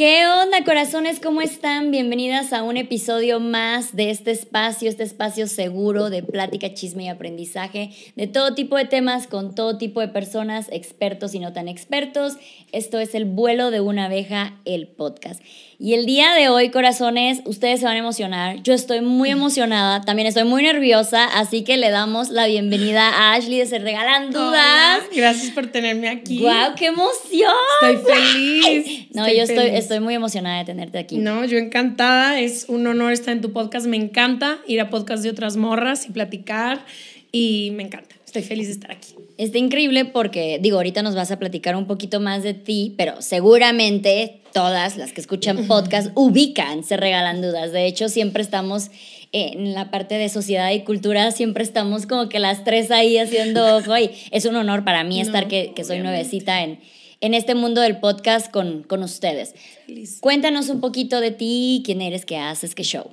¿Qué onda, corazones? ¿Cómo están? Bienvenidas a un episodio más de este espacio, este espacio seguro de plática, chisme y aprendizaje de todo tipo de temas con todo tipo de personas, expertos y no tan expertos. Esto es El vuelo de una abeja, el podcast. Y el día de hoy, corazones, ustedes se van a emocionar. Yo estoy muy emocionada, también estoy muy nerviosa, así que le damos la bienvenida a Ashley de Se Regalan Dudas. gracias por tenerme aquí. ¡Guau, qué emoción! Estoy feliz. No, yo estoy, estoy muy emocionada de tenerte aquí. No, yo encantada. Es un honor estar en tu podcast. Me encanta ir a podcast de otras morras y platicar. Y me encanta. Estoy feliz de estar aquí. Está increíble porque, digo, ahorita nos vas a platicar un poquito más de ti, pero seguramente todas las que escuchan podcast ubican, se regalan dudas. De hecho, siempre estamos en la parte de sociedad y cultura, siempre estamos como que las tres ahí haciendo, oye, es un honor para mí estar que, que soy nuevecita en, en este mundo del podcast con, con ustedes. Feliz. Cuéntanos un poquito de ti, quién eres, qué haces, qué show.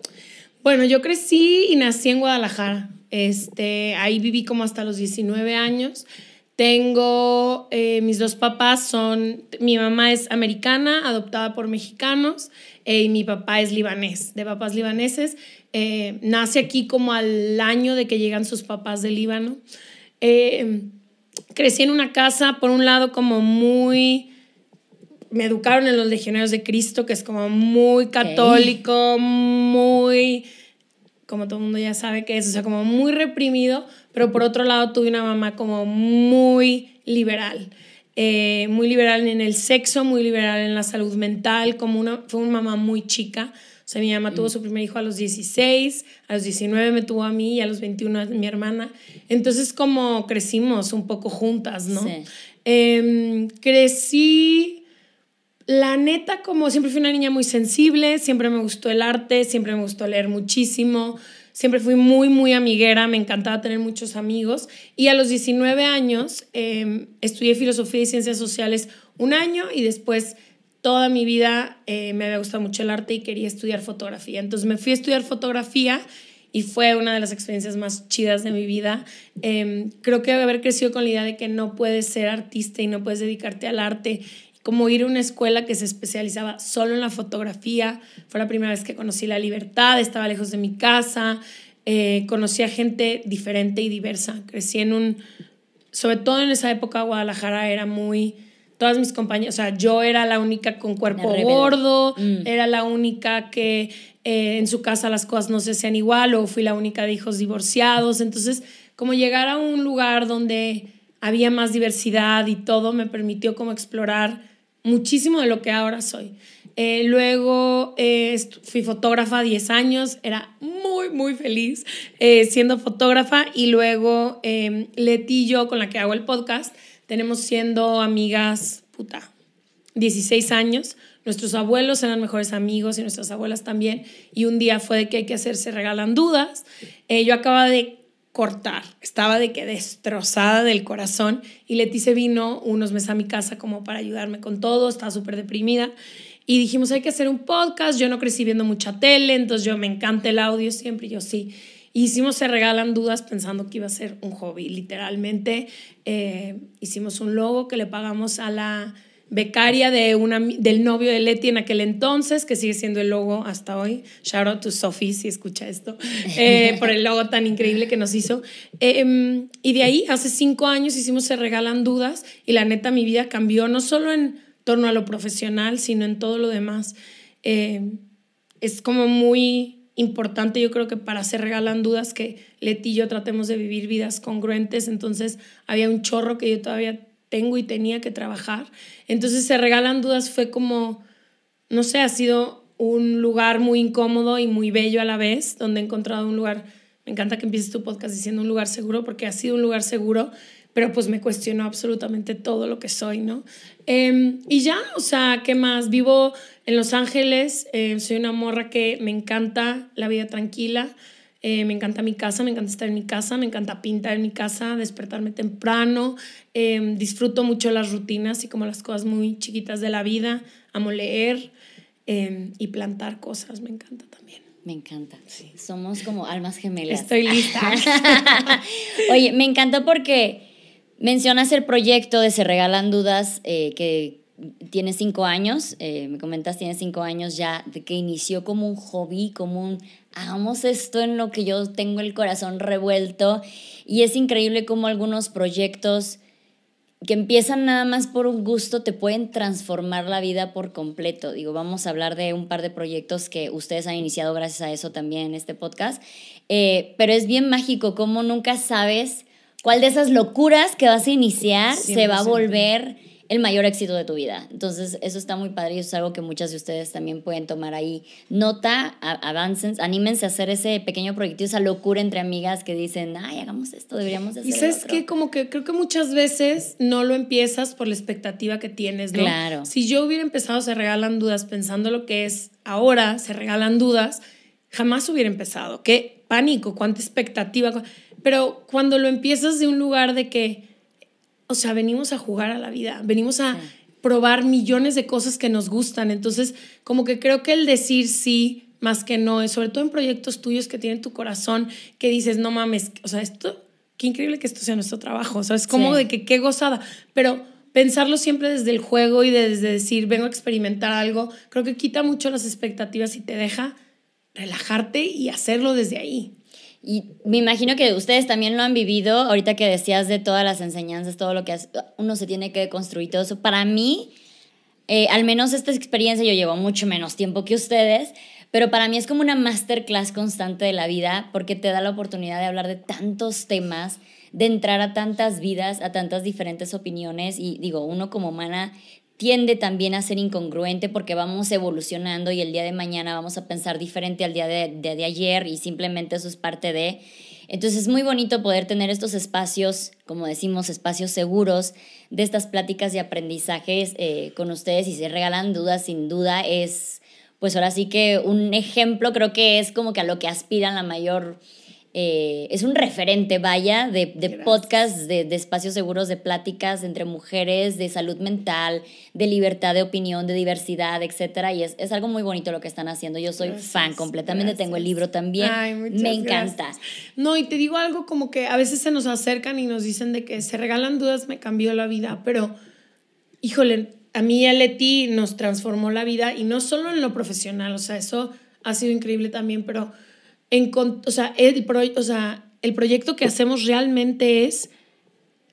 Bueno, yo crecí y nací en Guadalajara. Este, ahí viví como hasta los 19 años. Tengo, eh, mis dos papás son, mi mamá es americana, adoptada por mexicanos, eh, y mi papá es libanés, de papás libaneses. Eh, nace aquí como al año de que llegan sus papás de Líbano. Crecí en una casa, por un lado, como muy me educaron en los legionarios de Cristo, que es como muy católico, muy como todo el mundo ya sabe que es, o sea, como muy reprimido, pero por otro lado tuve una mamá como muy liberal. Eh, muy liberal en el sexo, muy liberal en la salud mental, como una, fue una mamá muy chica. O sea, mi mamá tuvo mm. su primer hijo a los 16, a los 19 me tuvo a mí y a los 21 a mi hermana. Entonces, como crecimos un poco juntas, ¿no? Em, crecí la neta, como siempre fui una niña muy sensible, siempre me gustó el arte, siempre me gustó leer muchísimo, siempre fui muy, muy amiguera, me encantaba tener muchos amigos. Y a los 19 años em, estudié filosofía y ciencias sociales un año y después toda mi vida eh, me había gustado mucho el arte y quería estudiar fotografía. Entonces me fui a estudiar fotografía y fue una de las experiencias más chidas de mi vida. Em, creo que haber crecido con la idea de que no puedes ser artista y no puedes dedicarte al arte como ir a una escuela que se especializaba solo en la fotografía. Fue la primera vez que conocí la libertad, estaba lejos de mi casa, eh, conocí a gente diferente y diversa. Crecí en un, sobre todo en esa época Guadalajara era muy, todas mis compañeras, o sea, yo era la única con cuerpo gordo, mm. era la única que eh, en su casa las cosas no se hacían igual o fui la única de hijos divorciados. Entonces, como llegar a un lugar donde había más diversidad y todo me permitió como explorar muchísimo de lo que ahora soy. Eh, luego eh, fui fotógrafa 10 años, era muy, muy feliz eh, siendo fotógrafa y luego Leti y yo, con la que hago el podcast, tenemos siendo amigas, puta, 16 años. Nuestros abuelos eran mejores amigos y nuestras abuelas también. Y un día fue de que hay que hacerse regalan dudas. yo acababa de cortar. Estaba de que destrozada del corazón y Leticia vino unos meses a mi casa como para ayudarme con todo, estaba súper deprimida y dijimos hay que hacer un podcast, yo no crecí viendo mucha tele, entonces yo me encanta el audio siempre, yo sí. Hicimos Se Regalan Dudas pensando que iba a ser un hobby, literalmente eh, hicimos un logo que le pagamos a la becaria de una, del novio de Leti en aquel entonces, que sigue siendo el logo hasta hoy. Shout out to Sophie si escucha esto, eh, por el logo tan increíble que nos hizo. Em, y de ahí, hace cinco años hicimos Se Regalan Dudas y la neta mi vida cambió, no solo en torno a lo profesional, sino en todo lo demás. Em, es como muy importante, yo creo que para Se Regalan Dudas, que Leti y yo tratemos de vivir vidas congruentes. Entonces había un chorro que yo todavía tengo y tenía que trabajar. Entonces se regalan dudas fue como, no sé, ha sido un lugar muy incómodo y muy bello a la vez, donde he encontrado un lugar, me encanta que empieces tu podcast diciendo un lugar seguro, porque ha sido un lugar seguro, pero pues me cuestionó absolutamente todo lo que soy, ¿no? Em, y ya, o sea, ¿qué más? Vivo en Los Ángeles, eh, soy una morra que me encanta la vida tranquila. Eh, me encanta mi casa, me encanta estar en mi casa, me encanta pintar en mi casa, despertarme temprano. Em, disfruto mucho las rutinas y como las cosas muy chiquitas de la vida. Amo leer em, y plantar cosas, me encanta también. Me encanta. Sí. Somos como almas gemelas. Estoy lista. Oye, me encantó porque mencionas el proyecto de Se Regalan Dudas, eh, que tiene cinco años, eh, me comentas, tiene cinco años ya, de que inició como un hobby, como un, hagamos esto en lo que yo tengo el corazón revuelto. Y es increíble cómo algunos proyectos que empiezan nada más por un gusto te pueden transformar la vida por completo. Digo, vamos a hablar de un par de proyectos que ustedes han iniciado gracias a eso también en este podcast. Eh, pero es bien mágico cómo nunca sabes cuál de esas locuras que vas a iniciar se va a volver el mayor éxito de tu vida. Entonces, eso está muy padre y eso es algo que muchas de ustedes también pueden tomar ahí nota, avancen, anímense a hacer ese pequeño proyecto, esa locura entre amigas que dicen, ay, hagamos esto, deberíamos hacer Y sabes que como que creo que muchas veces no lo empiezas por la expectativa que tienes, ¿no? Claro. Si yo hubiera empezado Se Regalan Dudas pensando lo que es ahora, Se Regalan Dudas, jamás hubiera empezado. Qué pánico, cuánta expectativa. Pero cuando lo empiezas de un lugar de que o sea, venimos a jugar a la vida, venimos a probar millones de cosas que nos gustan. Entonces, como que creo que el decir sí más que no, sobre todo en proyectos tuyos que tienen tu corazón, que dices, no mames, o sea, esto, qué increíble que esto sea nuestro trabajo, o sea, es como de que qué gozada, pero pensarlo siempre desde el juego y desde decir, vengo a experimentar algo, creo que quita mucho las expectativas y te deja relajarte y hacerlo desde ahí. Y me imagino que ustedes también lo han vivido, ahorita que decías de todas las enseñanzas, todo lo que uno se tiene que construir, todo eso. Para mí, eh, al menos esta experiencia, yo llevo mucho menos tiempo que ustedes, pero para mí es como una masterclass constante de la vida porque te da la oportunidad de hablar de tantos temas, de entrar a tantas vidas, a tantas diferentes opiniones y digo, uno como humana tiende también a ser incongruente porque vamos evolucionando y el día de mañana vamos a pensar diferente al día de, de, ayer y simplemente eso es parte de... Entonces es muy bonito poder tener estos espacios, como decimos, espacios seguros de estas pláticas y aprendizajes eh, con ustedes y se regalan dudas, sin duda es, pues ahora sí que un ejemplo creo que es como que a lo que aspiran la mayor eh, es un referente, vaya, de, de podcasts, de, espacios seguros, de pláticas entre mujeres, de salud mental, de libertad de opinión, de diversidad, etcétera. Y es, es algo muy bonito lo que están haciendo. Yo soy fan completamente, tengo el libro también. Me encanta. No, y te digo algo como que a veces se nos acercan y nos dicen de que se regalan dudas, me cambió la vida, pero híjole, a mí y a Leti nos transformó la vida y no solo en lo profesional, o sea, eso ha sido increíble también, pero en, o, sea, el o sea, el proyecto que hacemos realmente es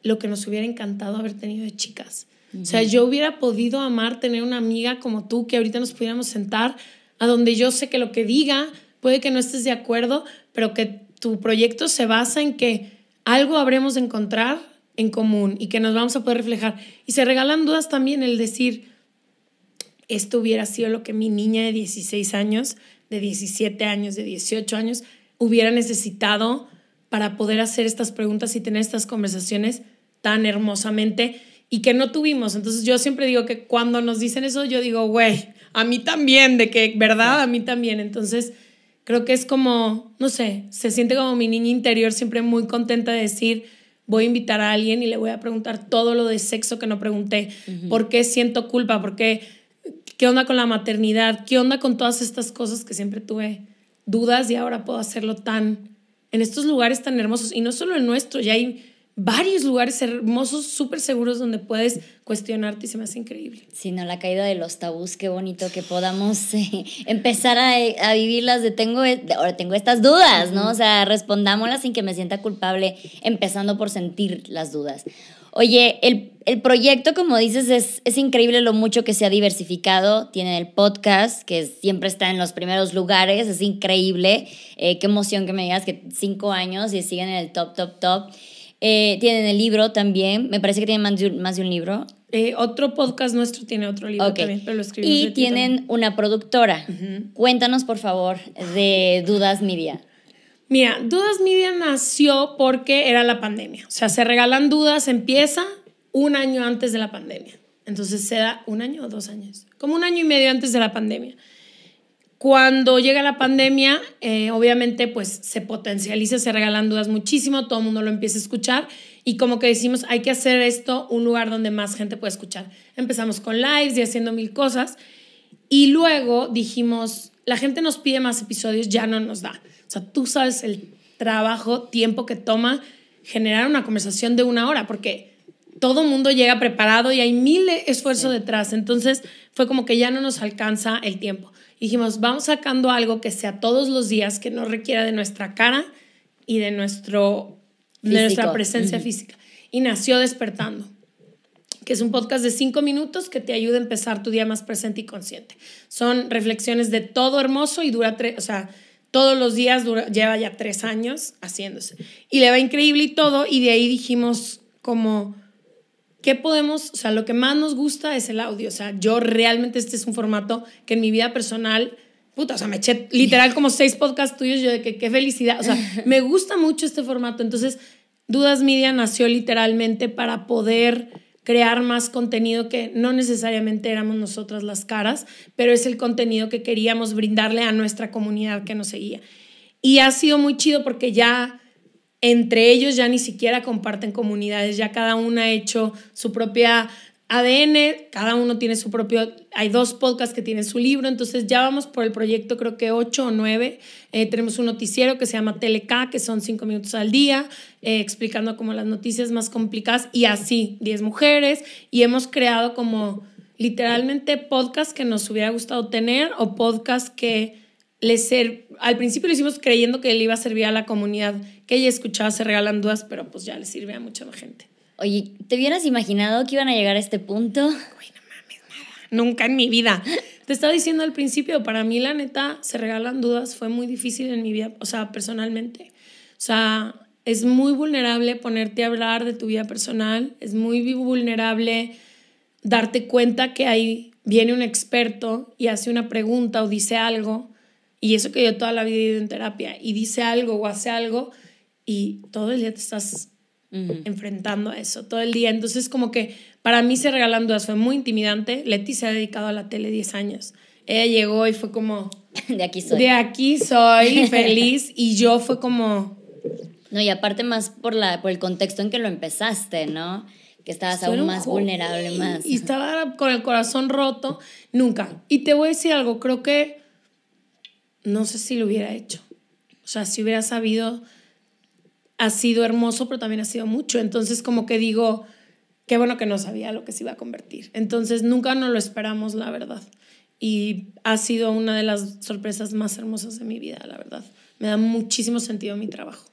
lo que nos hubiera encantado haber tenido de chicas. O sea, yo hubiera podido amar tener una amiga como tú que ahorita nos pudiéramos sentar a donde yo sé que lo que diga puede que no estés de acuerdo, pero que tu proyecto se basa en que algo habremos de encontrar en común y que nos vamos a poder reflejar. Y se regalan dudas también el decir, esto hubiera sido lo que mi niña de 16 años de 17 años, de 18 años, hubiera necesitado para poder hacer estas preguntas y tener estas conversaciones tan hermosamente y que no tuvimos. Entonces yo siempre digo que cuando nos dicen eso, yo digo, güey, a mí también, de que, ¿verdad? A mí también. Entonces creo que es como, no sé, se siente como mi niña interior siempre muy contenta de decir, voy a invitar a alguien y le voy a preguntar todo lo de sexo que no pregunté, por qué siento culpa, por qué ¿Qué onda con la maternidad? ¿Qué onda con todas estas cosas que siempre tuve dudas y ahora puedo hacerlo tan en estos lugares tan hermosos? Y no solo el nuestro, ya hay varios lugares hermosos, súper seguros donde puedes cuestionarte y se me hace increíble. Sí, no, la caída de los tabús, qué bonito que podamos eh, empezar a, a, vivirlas de tengo, e, ahora tengo estas dudas, ¿no? O sea, respondámoslas sin que me sienta culpable, empezando por sentir las dudas. Oye, el, el proyecto, como dices, es, es, increíble lo mucho que se ha diversificado. Tienen el podcast, que siempre está en los primeros lugares, es increíble. Eh, qué emoción que me digas que cinco años y siguen en el top, top, top. Eh, tienen el libro también, me parece que tienen más de un, más de un libro. Eh, otro podcast nuestro tiene otro libro también, pero lo escribimos. Y tienen una productora. Cuéntanos, por favor, de Dudas Media. Mira, Dudas Media nació porque era la pandemia. O sea, se regalan dudas, empieza un año antes de la pandemia. Entonces se da un año o dos años, como un año y medio antes de la pandemia. Cuando llega la pandemia, eh, obviamente pues se potencializa, se regalan dudas muchísimo, todo el mundo lo empieza a escuchar y como que decimos, hay que hacer esto un lugar donde más gente pueda escuchar. Empezamos con lives y haciendo mil cosas y luego dijimos, la gente nos pide más episodios, ya no nos da. O sea, tú sabes el trabajo, tiempo que toma generar una conversación de una hora, porque todo mundo llega preparado y hay mil esfuerzos detrás. Entonces fue como que ya no nos alcanza el tiempo. Dijimos, vamos sacando algo que sea todos los días, que no requiera de nuestra cara y de, nuestro, de nuestra presencia física. Y nació Despertando, que es un podcast de cinco minutos que te ayuda a empezar tu día más presente y consciente. Son reflexiones de todo hermoso y dura tres, o sea, todos los días lleva ya tres años haciéndose. Y le va increíble y todo, y de ahí dijimos como ¿qué podemos? O sea, lo que más nos gusta es el audio. O sea, yo realmente este es un formato que en mi vida personal, puta, o sea, me eché literal como seis podcasts tuyos, yo de que qué felicidad. O sea, me gusta mucho este formato. Entonces, Dudas Media nació literalmente para poder crear más contenido que no necesariamente éramos nosotras las caras, pero es el contenido que queríamos brindarle a nuestra comunidad que nos seguía. Y ha sido muy chido porque ya entre ellos ya ni siquiera comparten comunidades, ya cada uno ha hecho su propia ADN, cada uno tiene su propio, hay dos podcasts que tienen su libro, entonces ya vamos por el proyecto creo que ocho o nueve, eh, tenemos un noticiero que se llama Teleca, que son cinco minutos al día, eh, explicando como las noticias más complicadas y así, diez mujeres, y hemos creado como literalmente podcasts que nos hubiera gustado tener o podcasts que ser, al principio lo hicimos creyendo que le iba a servir a la comunidad que ella escuchaba Se Regalan Dudas, pero pues ya le sirve a mucha gente. Oye, ¿te hubieras imaginado que iban a llegar a este punto? no mames, nada. Nunca en mi vida. Te estaba diciendo al principio, para mí la neta, Se Regalan Dudas fue muy difícil en mi vida, o sea, personalmente. O sea, es muy vulnerable ponerte a hablar de tu vida personal, es muy vulnerable darte cuenta que ahí viene un experto y hace una pregunta o dice algo y eso que yo toda la vida he ido en terapia y dice algo o hace algo y todo el día te estás enfrentando a eso, todo el día. Entonces como que para mí se regalan dudas fue muy intimidante. Leti se ha dedicado a la tele 10 años. Ella llegó y fue como... De aquí soy. De aquí soy, feliz. y yo fue como... No, y aparte más por, la, por el contexto en que lo empezaste, ¿no? Que estabas aún más vulnerable, más. Y estaba con el corazón roto. Nunca. Y te voy a decir algo, creo que no sé si lo hubiera hecho. O sea, si hubiera sabido, ha sido hermoso, pero también ha sido mucho. Entonces, como que digo, qué bueno que no sabía lo que se iba a convertir. Entonces, nunca nos lo esperamos, la verdad. Y ha sido una de las sorpresas más hermosas de mi vida, la verdad. Me da muchísimo sentido mi trabajo.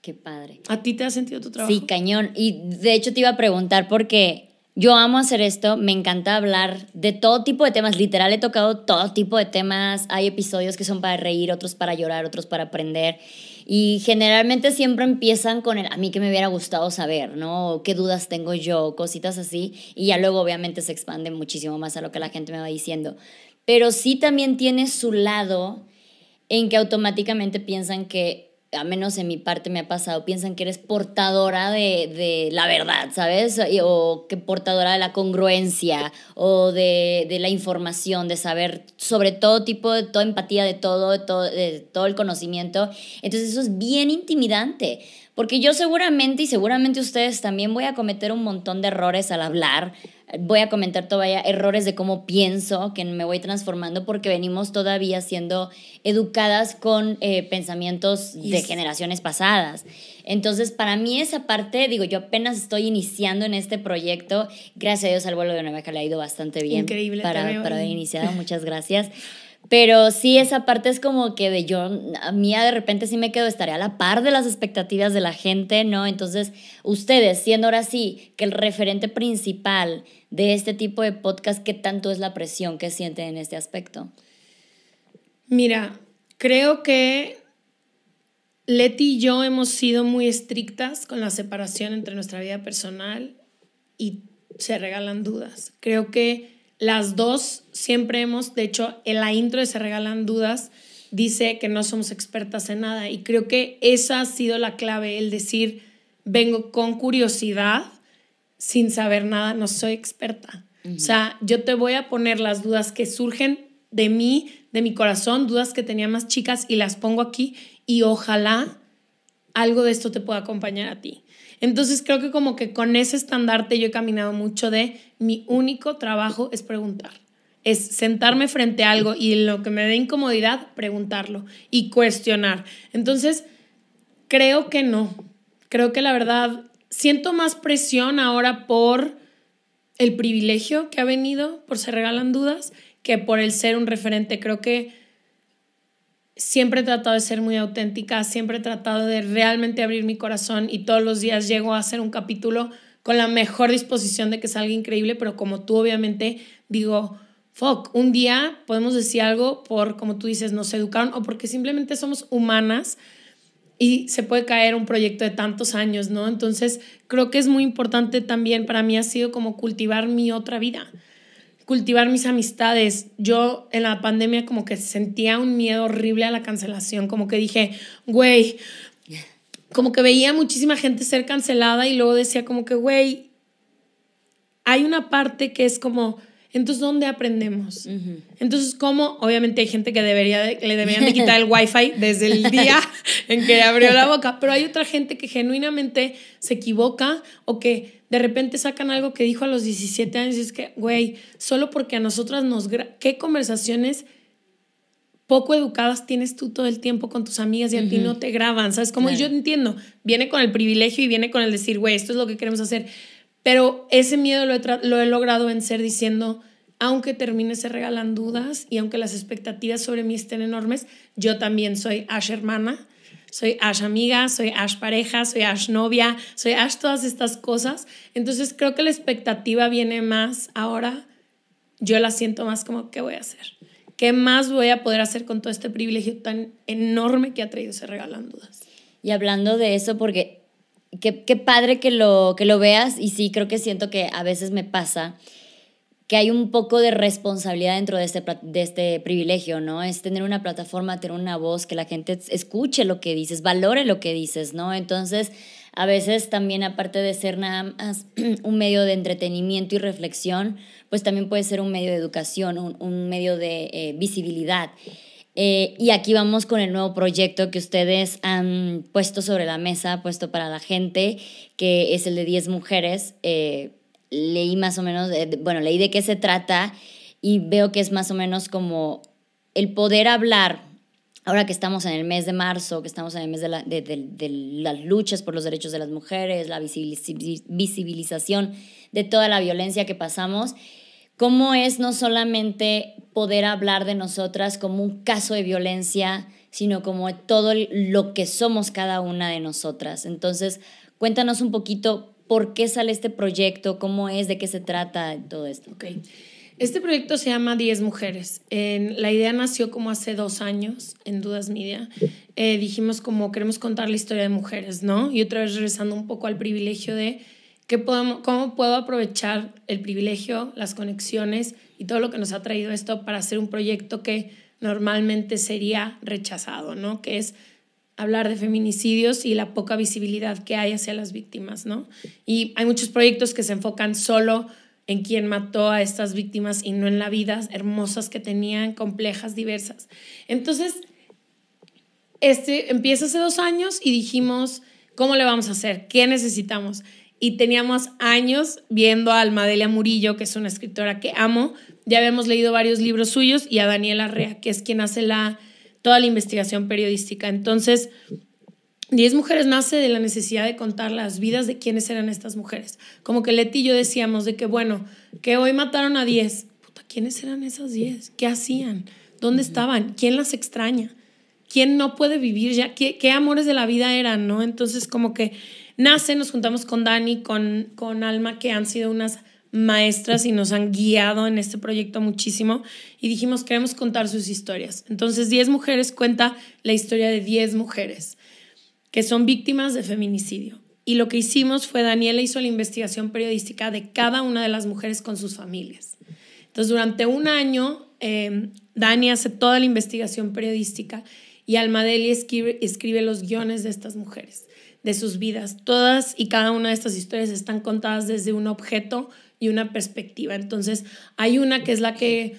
Qué padre. ¿A ti te ha sentido tu trabajo? Sí, cañón. Y de hecho te iba a preguntar porque yo amo hacer esto, me encanta hablar de todo tipo de temas, literal he tocado todo tipo de temas, hay episodios que son para reír, otros para llorar, otros para aprender y generalmente siempre empiezan con el a mí que me hubiera gustado saber, ¿no? ¿Qué dudas tengo yo? Cositas así y ya luego obviamente se expande muchísimo más a lo que la gente me va diciendo. Pero sí también tiene su lado en que automáticamente piensan que a menos en mi parte me ha pasado, piensan que eres portadora de, de la verdad, ¿sabes? O que portadora de la congruencia o de, de, la información, de saber sobre todo tipo, de toda empatía, de todo, de todo, de todo el conocimiento. Entonces eso es bien intimidante. Porque yo seguramente y seguramente ustedes también voy a cometer un montón de errores al hablar, voy a comentar todavía errores de cómo pienso, que me voy transformando porque venimos todavía siendo educadas con eh, pensamientos de generaciones pasadas. Entonces, para mí esa parte, digo, yo apenas estoy iniciando en este proyecto. Gracias a Dios al vuelo de una le ha ido bastante bien. Increíble. Para, para haber iniciado. Muchas gracias. Pero sí, esa parte es como que de yo, a mí de repente sí me quedo, estaré a la par de las expectativas de la gente, ¿no? Entonces, ustedes, siendo ahora sí que el referente principal de este tipo de podcast, ¿qué tanto es la presión que sienten en este aspecto? Mira, creo que Leti y yo hemos sido muy estrictas con la separación entre nuestra vida personal y se regalan dudas. Creo que las dos siempre hemos, de hecho, en la intro de Se Regalan Dudas dice que no somos expertas en nada y creo que esa ha sido la clave, el decir, vengo con curiosidad, sin saber nada, no soy experta. O sea, yo te voy a poner las dudas que surgen de mí, de mi corazón, dudas que tenía más chicas y las pongo aquí y ojalá algo de esto te pueda acompañar a ti. Entonces creo que como que con ese estandarte yo he caminado mucho de mi único trabajo es preguntar. Es sentarme frente a algo y lo que me dé incomodidad, preguntarlo y cuestionar. Entonces, creo que no. Creo que la verdad siento más presión ahora por el privilegio que ha venido, por se regalan dudas, que por el ser un referente. Creo que siempre he tratado de ser muy auténtica, siempre he tratado de realmente abrir mi corazón y todos los días llego a hacer un capítulo con la mejor disposición de que salga increíble, pero como tú obviamente digo, fuck, un día podemos decir algo por, como tú dices, nos educaron o porque simplemente somos humanas y se puede caer un proyecto de tantos años, ¿no? Entonces, creo que es muy importante también, para mí ha sido como cultivar mi otra vida, cultivar mis amistades. Yo en la pandemia como que sentía un miedo horrible a la cancelación, como que dije, güey, como que veía muchísima gente ser cancelada y luego decía como que, güey, hay una parte que es como entonces, ¿dónde aprendemos? Entonces, ¿cómo? Obviamente hay gente que debería le deberían de quitar el wifi desde el día en que abrió la boca, pero hay otra gente que genuinamente se equivoca o que de repente sacan algo que dijo a los 17 años y es que, güey, solo porque a nosotras nos... ¿Qué conversaciones poco educadas tienes tú todo el tiempo con tus amigas y a ti no te graban? ¿Sabes? Como yo entiendo, viene con el privilegio y viene con el decir, güey, esto es lo que queremos hacer pero ese miedo lo he, lo he logrado vencer diciendo, aunque termine se regalan dudas y aunque las expectativas sobre mí estén enormes, yo también soy Ash hermana, soy Ash amiga, soy Ash pareja, soy Ash novia, soy Ash todas estas cosas. Entonces creo que la expectativa viene más ahora, yo la siento más como, ¿qué voy a hacer? ¿Qué más voy a poder hacer con todo este privilegio tan enorme que ha traído se regalan dudas? Y hablando de eso, porque qué, padre que lo, que lo veas y sí, creo que siento que a veces me pasa que hay un poco de responsabilidad dentro de este, de este privilegio, ¿no? Es tener una plataforma, tener una voz, que la gente escuche lo que dices, valore lo que dices, ¿no? Entonces, a veces también, aparte de ser nada más un medio de entretenimiento y reflexión, pues también puede ser un medio de educación, un, medio de eh, visibilidad. Eh, y aquí vamos con el nuevo proyecto que ustedes han puesto sobre la mesa, puesto para la gente, que es el de 10 mujeres. Eh, leí más o menos, bueno, leí de qué se trata y veo que es más o menos como el poder hablar, ahora que estamos en el mes de marzo, que estamos en el mes de, de las luchas por los derechos de las mujeres, la visibilización de toda la violencia que pasamos cómo es no solamente poder hablar de nosotras como un caso de violencia, sino como todo lo que somos cada una de nosotras. Entonces, cuéntanos un poquito por qué sale este proyecto, cómo es, de qué se trata, todo esto. Okay. Este proyecto se llama 10 Mujeres. la idea nació como hace dos años en Dudas Media. Eh, dijimos como queremos contar la historia de mujeres, ¿no? Y otra vez regresando un poco al privilegio de podemos, ¿Cómo puedo aprovechar el privilegio, las conexiones y todo lo que nos ha traído esto para hacer un proyecto que normalmente sería rechazado, ¿no? Que es hablar de feminicidios y la poca visibilidad que hay hacia las víctimas, ¿no? Y hay muchos proyectos que se enfocan solo en quién mató a estas víctimas y no en la vida hermosas que tenían, complejas, diversas. Entonces, este empieza hace dos años y dijimos, ¿cómo le vamos a hacer? ¿Qué necesitamos? Y teníamos años viendo a Almadelia Murillo, que es una escritora que amo. Ya habíamos leído varios libros suyos y a Daniela Rea, que es quien hace la, toda la investigación periodística. Entonces, Diez Mujeres nace de la necesidad de contar las vidas de quiénes eran estas mujeres. Como que Leti y yo decíamos de que, bueno, que hoy mataron a diez. Puta, ¿quiénes eran esas diez? ¿Qué hacían? ¿Dónde estaban? ¿Quién las extraña? ¿Quién no puede vivir ya? ¿Qué, qué amores de la vida eran, no? Entonces, como que nace, nos juntamos con Dani, con, con Alma, que han sido unas maestras y nos han guiado en este proyecto muchísimo y dijimos queremos contar sus historias. Entonces 10 mujeres cuenta la historia de 10 mujeres que son víctimas de feminicidio. Y lo que hicimos fue Daniela hizo la investigación periodística de cada una de las mujeres con sus familias. Entonces durante un año eh, Dani hace toda la investigación periodística y Almadeli escribe, escribe los guiones de estas mujeres de sus vidas. Todas y cada una de estas historias están contadas desde un objeto y una perspectiva. Entonces, hay una que es la que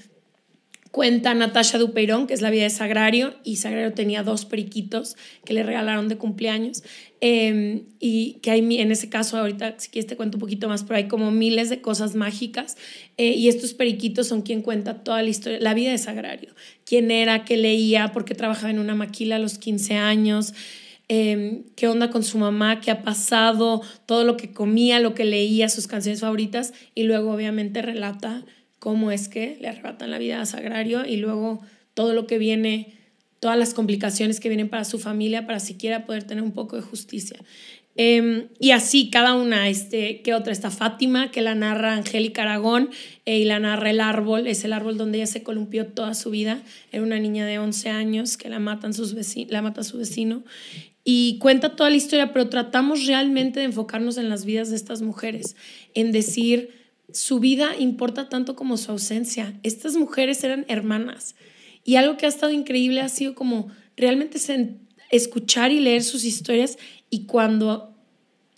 cuenta Natasha Dupeirón, que es la vida de Sagrario, y Sagrario tenía dos periquitos que le regalaron de cumpleaños. Em, y que hay, en ese caso, ahorita, si quieres te cuento un poquito más, pero hay como miles de cosas mágicas. Eh, y estos periquitos son quien cuenta toda la historia, la vida de Sagrario. Quién era, qué leía, por qué trabajaba en una maquila a los 15 años em, qué onda con su mamá, qué ha pasado, todo lo que comía, lo que leía, sus canciones favoritas, y luego obviamente relata cómo es que le arrebatan la vida a Sagrario y luego todo lo que viene, todas las complicaciones que vienen para su familia para siquiera poder tener un poco de justicia. Em, y así cada una, este, ¿qué otra? Está Fátima, que la narra Angélica Aragón, eh, y la narra El Árbol, es el árbol donde ella se columpió toda su vida. Era una niña de 11 años que la, matan sus la mata su vecino. Y cuenta toda la historia, pero tratamos realmente de enfocarnos en las vidas de estas mujeres, en decir, su vida importa tanto como su ausencia. Estas mujeres eran hermanas. Y algo que ha estado increíble ha sido como realmente escuchar y leer sus historias y cuando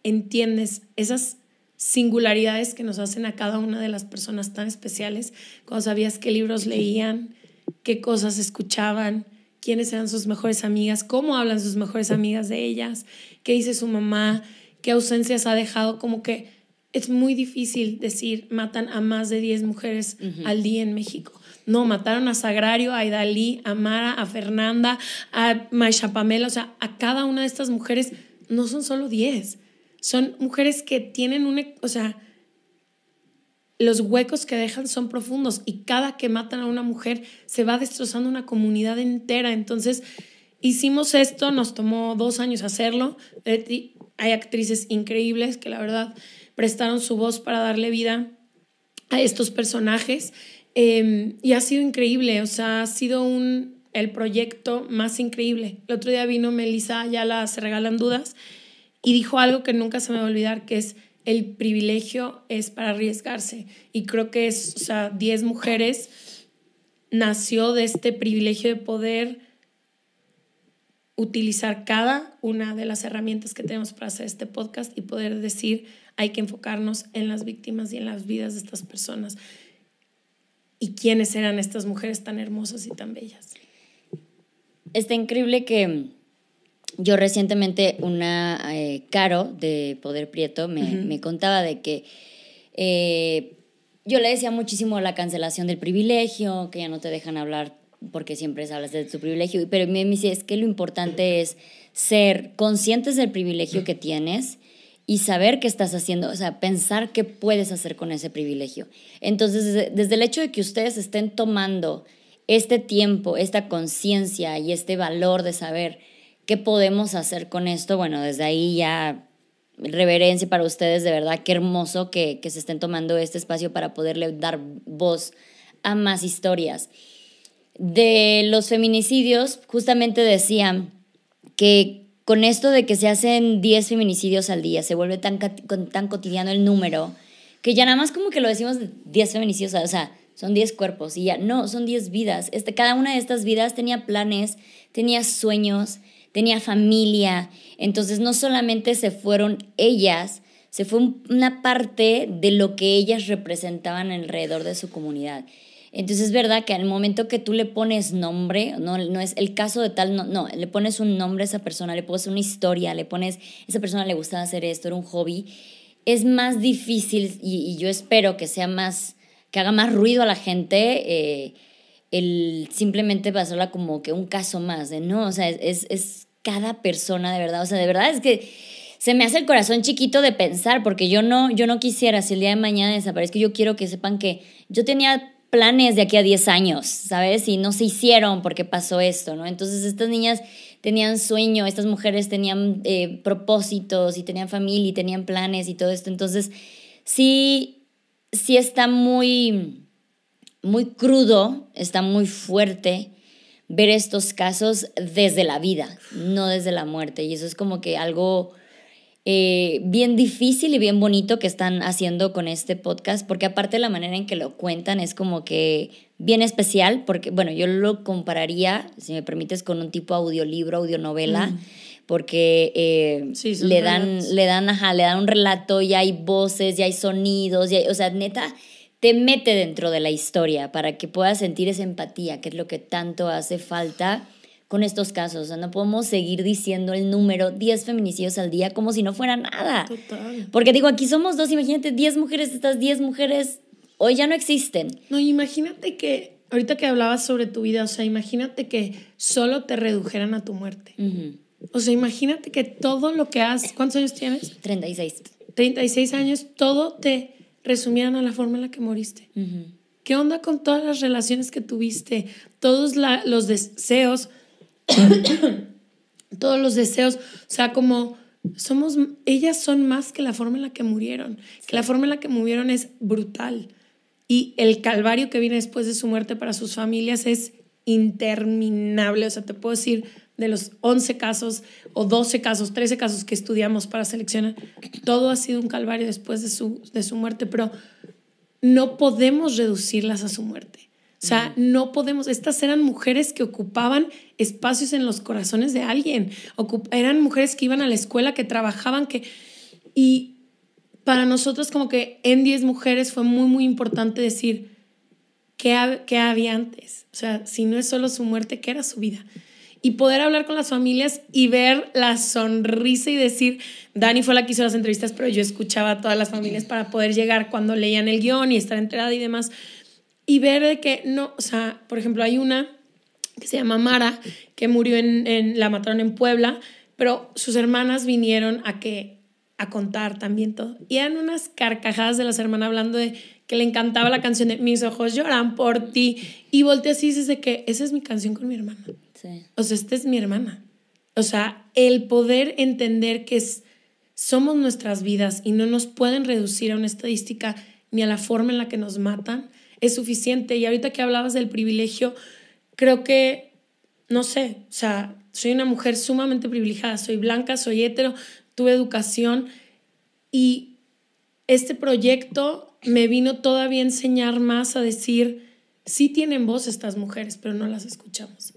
entiendes esas singularidades que nos hacen a cada una de las personas tan especiales, cuando sabías qué libros leían, qué cosas escuchaban, quiénes eran sus mejores amigas, cómo hablan sus mejores amigas de ellas, qué dice su mamá, qué ausencias ha dejado, como que es muy difícil decir matan a más de 10 mujeres al día en México. No, mataron a Sagrario, a Idalí, a Mara, a Fernanda, a Maisha Pamela, o sea, a cada una de estas mujeres no son solo 10, son mujeres que tienen un, o sea, los huecos que dejan son profundos y cada que matan a una mujer se va destrozando una comunidad entera. Entonces, hicimos esto, nos tomó dos años hacerlo. Hay actrices increíbles que la verdad prestaron su voz para darle vida a estos personajes em, y ha sido increíble, o sea, ha sido un, el proyecto más increíble. El otro día vino Melissa, ya las regalan dudas, y dijo algo que nunca se me va a olvidar, que es el privilegio es para arriesgarse. Y creo que es, o sea, 10 mujeres nació de este privilegio de poder utilizar cada una de las herramientas que tenemos para hacer este podcast y poder decir, hay que enfocarnos en las víctimas y en las vidas de estas personas. ¿Y quiénes eran estas mujeres tan hermosas y tan bellas? Está increíble que yo recientemente, una eh, Caro de Poder Prieto me, contaba de que eh, yo le decía muchísimo la cancelación del privilegio, que ya no te dejan hablar porque siempre hablas de tu privilegio, pero me dice, es que lo importante es ser conscientes del privilegio que tienes y saber qué estás haciendo, o sea, pensar qué puedes hacer con ese privilegio. Entonces, desde el hecho de que ustedes estén tomando este tiempo, esta conciencia y este valor de saber qué podemos hacer con esto, bueno, desde ahí ya reverencia para ustedes, de verdad, qué hermoso que, se estén tomando este espacio para poderle dar voz a más historias. De los feminicidios, justamente decían que con esto de que se hacen 10 feminicidios al día, se vuelve tan, tan cotidiano el número, que ya nada más como que lo decimos 10 feminicidios, o sea, son 10 cuerpos y ya, no, son 10 vidas. Este, cada una de estas vidas tenía planes, tenía sueños, tenía familia. Entonces no solamente se fueron ellas, se fue una parte de lo que ellas representaban alrededor de su comunidad. Entonces es verdad que al momento que tú le pones nombre, no, no es el caso de tal, no, no, le pones un nombre a esa persona, le pones una historia, le pones, esa persona le gustaba hacer esto, era un hobby, es más difícil y yo espero que sea más que haga más ruido a la gente eh, el simplemente pasarla como que un caso más, de no, o sea, es, es cada persona de verdad, o sea, de verdad es que se me hace el corazón chiquito de pensar, porque yo no, yo no quisiera, si el día de mañana desaparezco, yo quiero que sepan que yo tenía planes de aquí a 10 años, ¿sabes? Y no se hicieron porque pasó esto, ¿no? Entonces estas niñas tenían sueño, estas mujeres tenían eh, propósitos y tenían familia y tenían planes y todo esto. Entonces, sí, sí está muy, muy crudo, está muy fuerte ver estos casos desde la vida, no desde la muerte. Y eso es como que algo eh, bien difícil y bien bonito que están haciendo con este podcast, porque aparte la manera en que lo cuentan es como que bien especial, porque, bueno, yo lo compararía, si me permites, con un tipo audiolibro, audionovela. Porque eh, le, dan, le, dan, le dan un relato, y hay voces, ya hay sonidos, o sea, neta, te mete dentro de la historia para que puedas sentir esa empatía, que es lo que tanto hace falta con estos casos. O sea, no podemos seguir diciendo el número 10 feminicidios al día como si no fuera nada. Total. Porque digo, aquí somos dos, imagínate 10 mujeres, estas 10 mujeres hoy ya no existen. No, imagínate que, ahorita que hablabas sobre tu vida, o sea, imagínate que solo te redujeran a tu muerte O sea, imagínate que todo lo que has, ¿cuántos años tienes? 36. 36 años, todo te resumieran a la forma en la que moriste. ¿Qué onda con todas las relaciones que tuviste? Todos los deseos, todos los deseos, o sea, como somos, ellas son más que la forma en la que murieron, que la forma en la que murieron es brutal. Y el calvario que viene después de su muerte para sus familias es interminable. O sea, te puedo decir, de los 11 casos o 12 casos, 13 casos que estudiamos para seleccionar, todo ha sido un calvario después de su, de su muerte, pero no podemos reducirlas a su muerte. O sea, no podemos, estas eran mujeres que ocupaban espacios en los corazones de alguien, eran mujeres que iban a la escuela, que trabajaban, que... Y para nosotros como que en 10 mujeres fue muy, muy importante decir qué, qué había antes. O sea, si no es solo su muerte, ¿qué era su vida? Y poder hablar con las familias y ver la sonrisa y decir, Dani fue la que hizo las entrevistas, pero yo escuchaba a todas las familias para poder llegar cuando leían el guion y estar enterada y demás. Y ver de que no, o sea, por ejemplo, hay una que se llama Mara, que murió en, en la mataron en Puebla, pero sus hermanas vinieron a que a contar también todo. Y eran unas carcajadas de las hermanas hablando de que le encantaba la canción de Mis ojos lloran por ti. Y volteé así y dices de que esa es mi canción con mi hermana. O sea, esta es mi hermana. O sea, el poder entender que somos nuestras vidas y no nos pueden reducir a una estadística ni a la forma en la que nos matan es suficiente. Y ahorita que hablabas del privilegio, creo que, no sé, o sea, soy una mujer sumamente privilegiada, soy blanca, soy hetero, tuve educación y este proyecto me vino todavía a enseñar más a decir, sí tienen voz estas mujeres, pero no las escuchamos.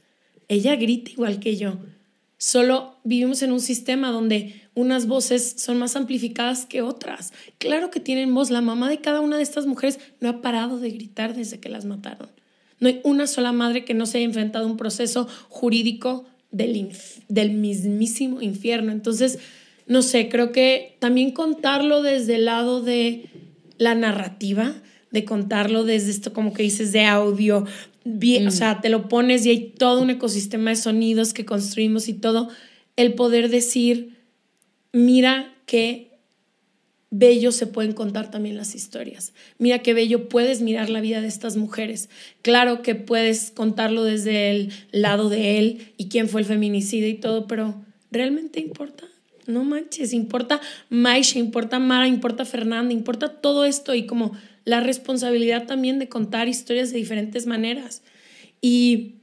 Ella grita igual que yo. Solo vivimos en un sistema donde unas voces son más amplificadas que otras. Claro que tienen voz. La mamá de cada una de estas mujeres no ha parado de gritar desde que las mataron. No hay una sola madre que no se haya enfrentado a un proceso jurídico del, del mismísimo infierno. Entonces, no sé, creo que también contarlo desde el lado de la narrativa, de contarlo desde esto como que dices de audio, o sea, te lo pones y hay todo un ecosistema de sonidos que construimos y todo, el poder decir, mira qué bello se pueden contar también las historias. Mira qué bello puedes mirar la vida de estas mujeres. Claro que puedes contarlo desde el lado de él y quién fue el feminicida y todo, pero ¿realmente importa? No manches, importa Maisha, importa Mara, importa Fernanda, importa todo esto y como la responsabilidad también de contar historias de diferentes maneras. Y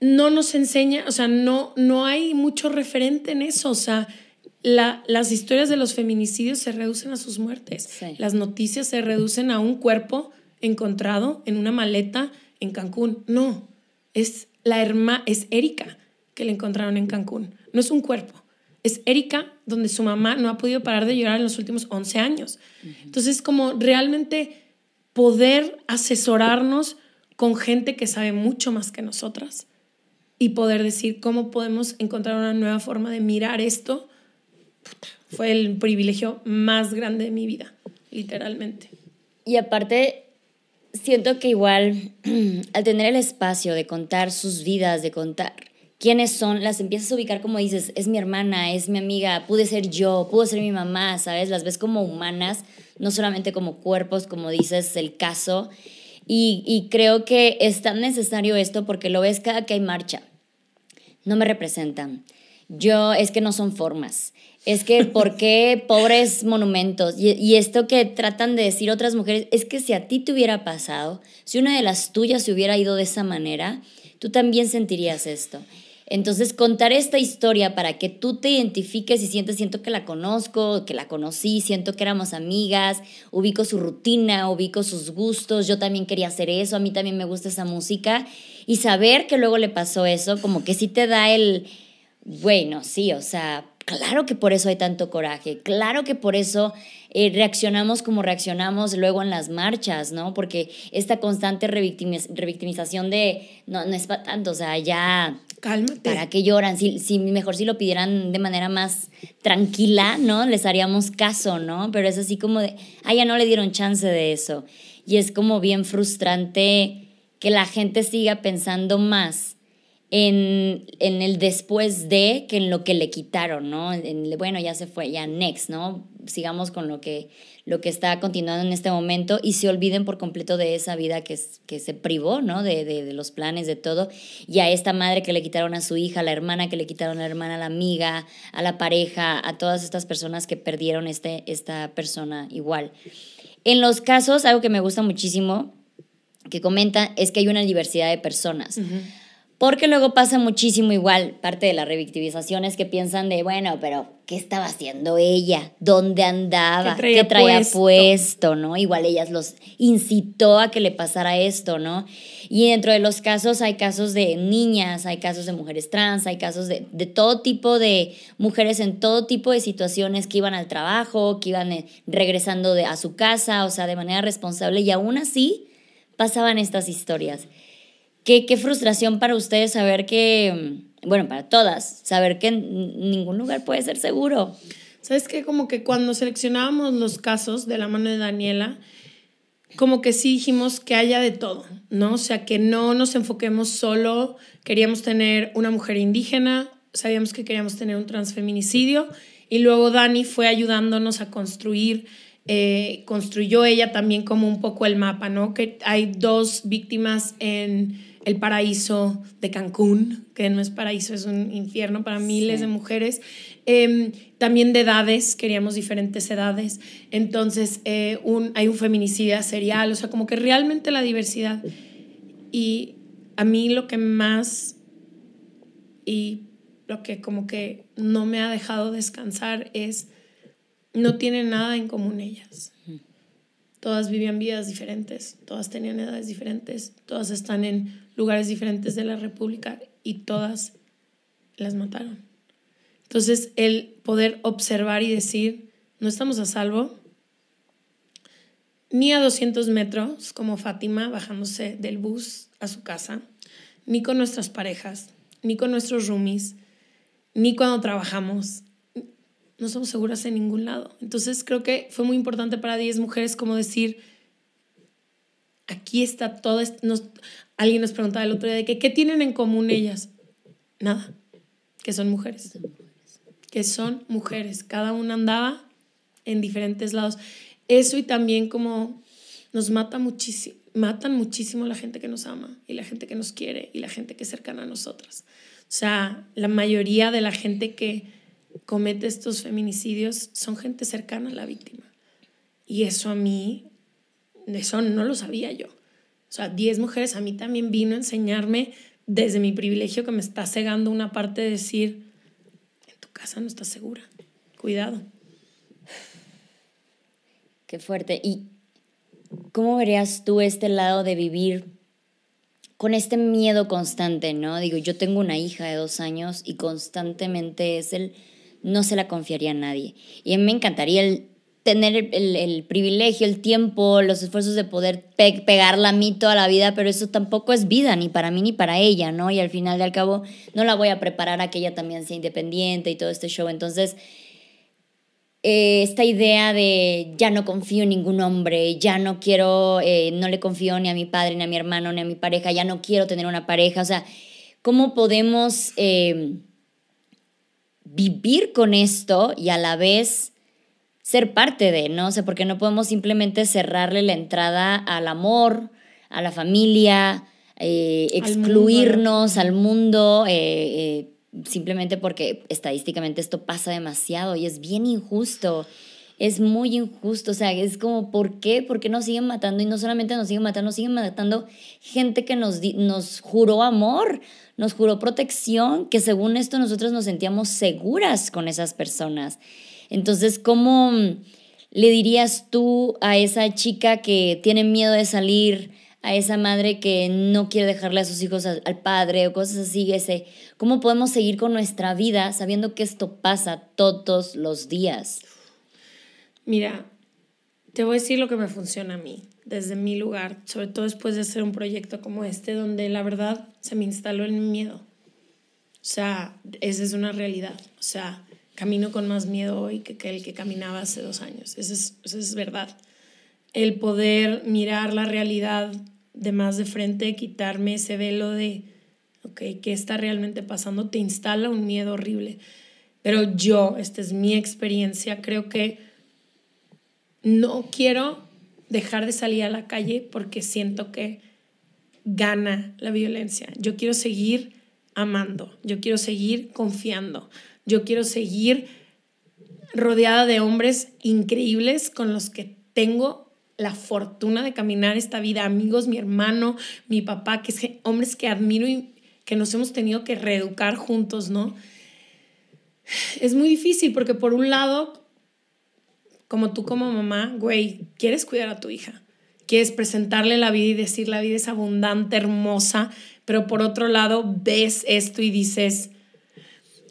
no nos enseña, o sea, no, no hay mucho referente en eso, o sea, las historias de los feminicidios se reducen a sus muertes, las noticias se reducen a un cuerpo encontrado en una maleta en Cancún. No, es la hermana, es Erika que le encontraron en Cancún, no es un cuerpo es Erika, donde su mamá no ha podido parar de llorar en los últimos 11 años. Entonces, como realmente poder asesorarnos con gente que sabe mucho más que nosotras y poder decir cómo podemos encontrar una nueva forma de mirar esto, fue el privilegio más grande de mi vida, literalmente. Y aparte, siento que igual al tener el espacio de contar sus vidas, de contar quiénes son, las empiezas a ubicar como dices, es mi hermana, es mi amiga, pude ser yo, pudo ser mi mamá, ¿sabes? Las ves como humanas, no solamente como cuerpos, como dices, el caso. Y, y creo que es tan necesario esto porque lo ves cada que hay marcha. No me representan. Yo, es que no son formas. Es que, ¿por qué pobres monumentos? Y, y, esto que tratan de decir otras mujeres, es que si a ti te hubiera pasado, si una de las tuyas se hubiera ido de esa manera, tú también sentirías esto. Entonces, contar esta historia para que tú te identifiques y sientes, siento que la conozco, que la conocí, siento que éramos amigas, ubico su rutina, ubico sus gustos, yo también quería hacer eso, a mí también me gusta esa música, y saber que luego le pasó eso, como que sí te da el, bueno, sí, o sea, claro que por eso hay tanto coraje, claro que por eso eh, reaccionamos como reaccionamos luego en las marchas, ¿no? Porque esta constante revictimización de, no, no es para tanto, o sea, ya Cálmate. ¿Para qué lloran? Si, si mejor si lo pidieran de manera más tranquila, ¿no? Les haríamos caso, ¿no? Pero es así como de, ah, ya no le dieron chance de eso. Y es como bien frustrante que la gente siga pensando más en, en, el después de que en lo que le quitaron, ¿no? En, bueno, ya se fue, ya next, ¿no? Sigamos con lo que, lo que está continuando en este momento y se olviden por completo de esa vida que, que se privó, ¿no? De, de, los planes, de todo. Y a esta madre que le quitaron a su hija, a la hermana que le quitaron a la hermana, a la amiga, a la pareja, a todas estas personas que perdieron este, esta persona igual. En los casos, algo que me gusta muchísimo que comenta es que hay una diversidad de personas. Porque luego pasa muchísimo igual, parte de la revictimización es que piensan de, bueno, pero ¿qué estaba haciendo ella? ¿Dónde andaba? ¿Qué traía, puesto? ¿no? Igual ellas los incitó a que le pasara esto, ¿no? Y dentro de los casos hay casos de niñas, hay casos de mujeres trans, hay casos de, de todo tipo de mujeres en todo tipo de situaciones que iban al trabajo, que iban eh, regresando de, a su casa, o sea, de manera responsable y aún así pasaban estas historias. Qué, qué frustración para ustedes saber que, bueno, para todas, saber que ningún lugar puede ser seguro. ¿Sabes qué? Como que cuando seleccionábamos los casos de la mano de Daniela, como que sí dijimos que haya de todo, ¿no? O sea, que no nos enfoquemos solo, queríamos tener una mujer indígena, sabíamos que queríamos tener un transfeminicidio y luego Dani fue ayudándonos a construir eh, construyó ella también como un poco el mapa, ¿no? Que hay dos víctimas en el paraíso de Cancún, que no es paraíso, es un infierno para miles de mujeres. Em, también de edades, queríamos diferentes edades. Entonces, eh, un, hay un feminicidio serial, o sea, como que realmente la diversidad. Y a mí lo que más y lo que como que no me ha dejado descansar es no tienen nada en común ellas. Todas vivían vidas diferentes, todas tenían edades diferentes, todas están en lugares diferentes de la República y todas las mataron. Entonces, el poder observar y decir, no estamos a salvo, ni a 200 metros, como Fátima bajándose del bus a su casa, ni con nuestras parejas, ni con nuestros roomies, ni cuando trabajamos, no somos seguras en ningún lado. Entonces creo que fue muy importante para 10 mujeres como decir, aquí está todo, nos, alguien nos preguntaba el otro día de que, ¿qué tienen en común ellas? Nada, que son mujeres, que son mujeres, cada una andaba en diferentes lados. Eso y también como nos mata muchísimo, matan muchísimo la gente que nos ama y la gente que nos quiere y la gente que es cercana a nosotras. O sea, la mayoría de la gente que comete estos feminicidios son gente cercana a la víctima. Y eso a mí, eso no lo sabía yo. O sea, 10 mujeres a mí también vino a enseñarme desde mi privilegio que me está cegando una parte de decir, en tu casa no estás segura, cuidado. Qué fuerte. ¿Y cómo verías tú este lado de vivir con este miedo constante, no? Digo, yo tengo una hija de dos años y constantemente es el no se la confiaría a nadie. Y a mí me encantaría el, tener el, privilegio, el tiempo, los esfuerzos de poder pegarla a mí toda la vida, pero eso tampoco es vida, ni para mí ni para ella, ¿no? Y al final de al cabo no la voy a preparar a que ella también sea independiente y todo este show. Entonces, eh, esta idea de ya no confío en ningún hombre, ya no quiero, eh, no le confío ni a mi padre, ni a mi hermano, ni a mi pareja, ya no quiero tener una pareja, o sea, ¿cómo podemos... Eh, vivir con esto y a la vez ser parte de, ¿no? O sea, porque no podemos simplemente cerrarle la entrada al amor, a la familia, eh, excluirnos al mundo, eh, eh, simplemente porque estadísticamente esto pasa demasiado y es bien injusto. Es muy injusto, o sea, es como, ¿por qué? ¿Por qué nos siguen matando? Y no solamente nos siguen matando, nos siguen matando gente que nos, nos juró amor nos juró protección, que según esto nosotros nos sentíamos seguras con esas personas. Entonces, ¿cómo le dirías tú a esa chica que tiene miedo de salir, a esa madre que no quiere dejarle a sus hijos al, padre o cosas así, ese, ¿cómo podemos seguir con nuestra vida sabiendo que esto pasa todos los días? Mira, te voy a decir lo que me funciona a mí desde mi lugar, sobre todo después de hacer un proyecto como este, donde la verdad se me instaló el miedo. O sea, esa es una realidad. O sea, camino con más miedo hoy que, el que caminaba hace dos años. Esa es, es verdad. El poder mirar la realidad de más de frente, quitarme ese velo de, ¿ok? ¿Qué está realmente pasando? Te instala un miedo horrible. Pero yo, esta es mi experiencia, creo que no quiero dejar de salir a la calle porque siento que gana la violencia. Yo quiero seguir amando, yo quiero seguir confiando, yo quiero seguir rodeada de hombres increíbles con los que tengo la fortuna de caminar esta vida, amigos, mi hermano, mi papá, que es hombres que admiro y que nos hemos tenido que reeducar juntos, ¿no? Es muy difícil porque por un lado, como tú como mamá, güey, quieres cuidar a tu hija, quieres presentarle la vida y decir la vida es abundante, hermosa, pero por otro lado ves esto y dices,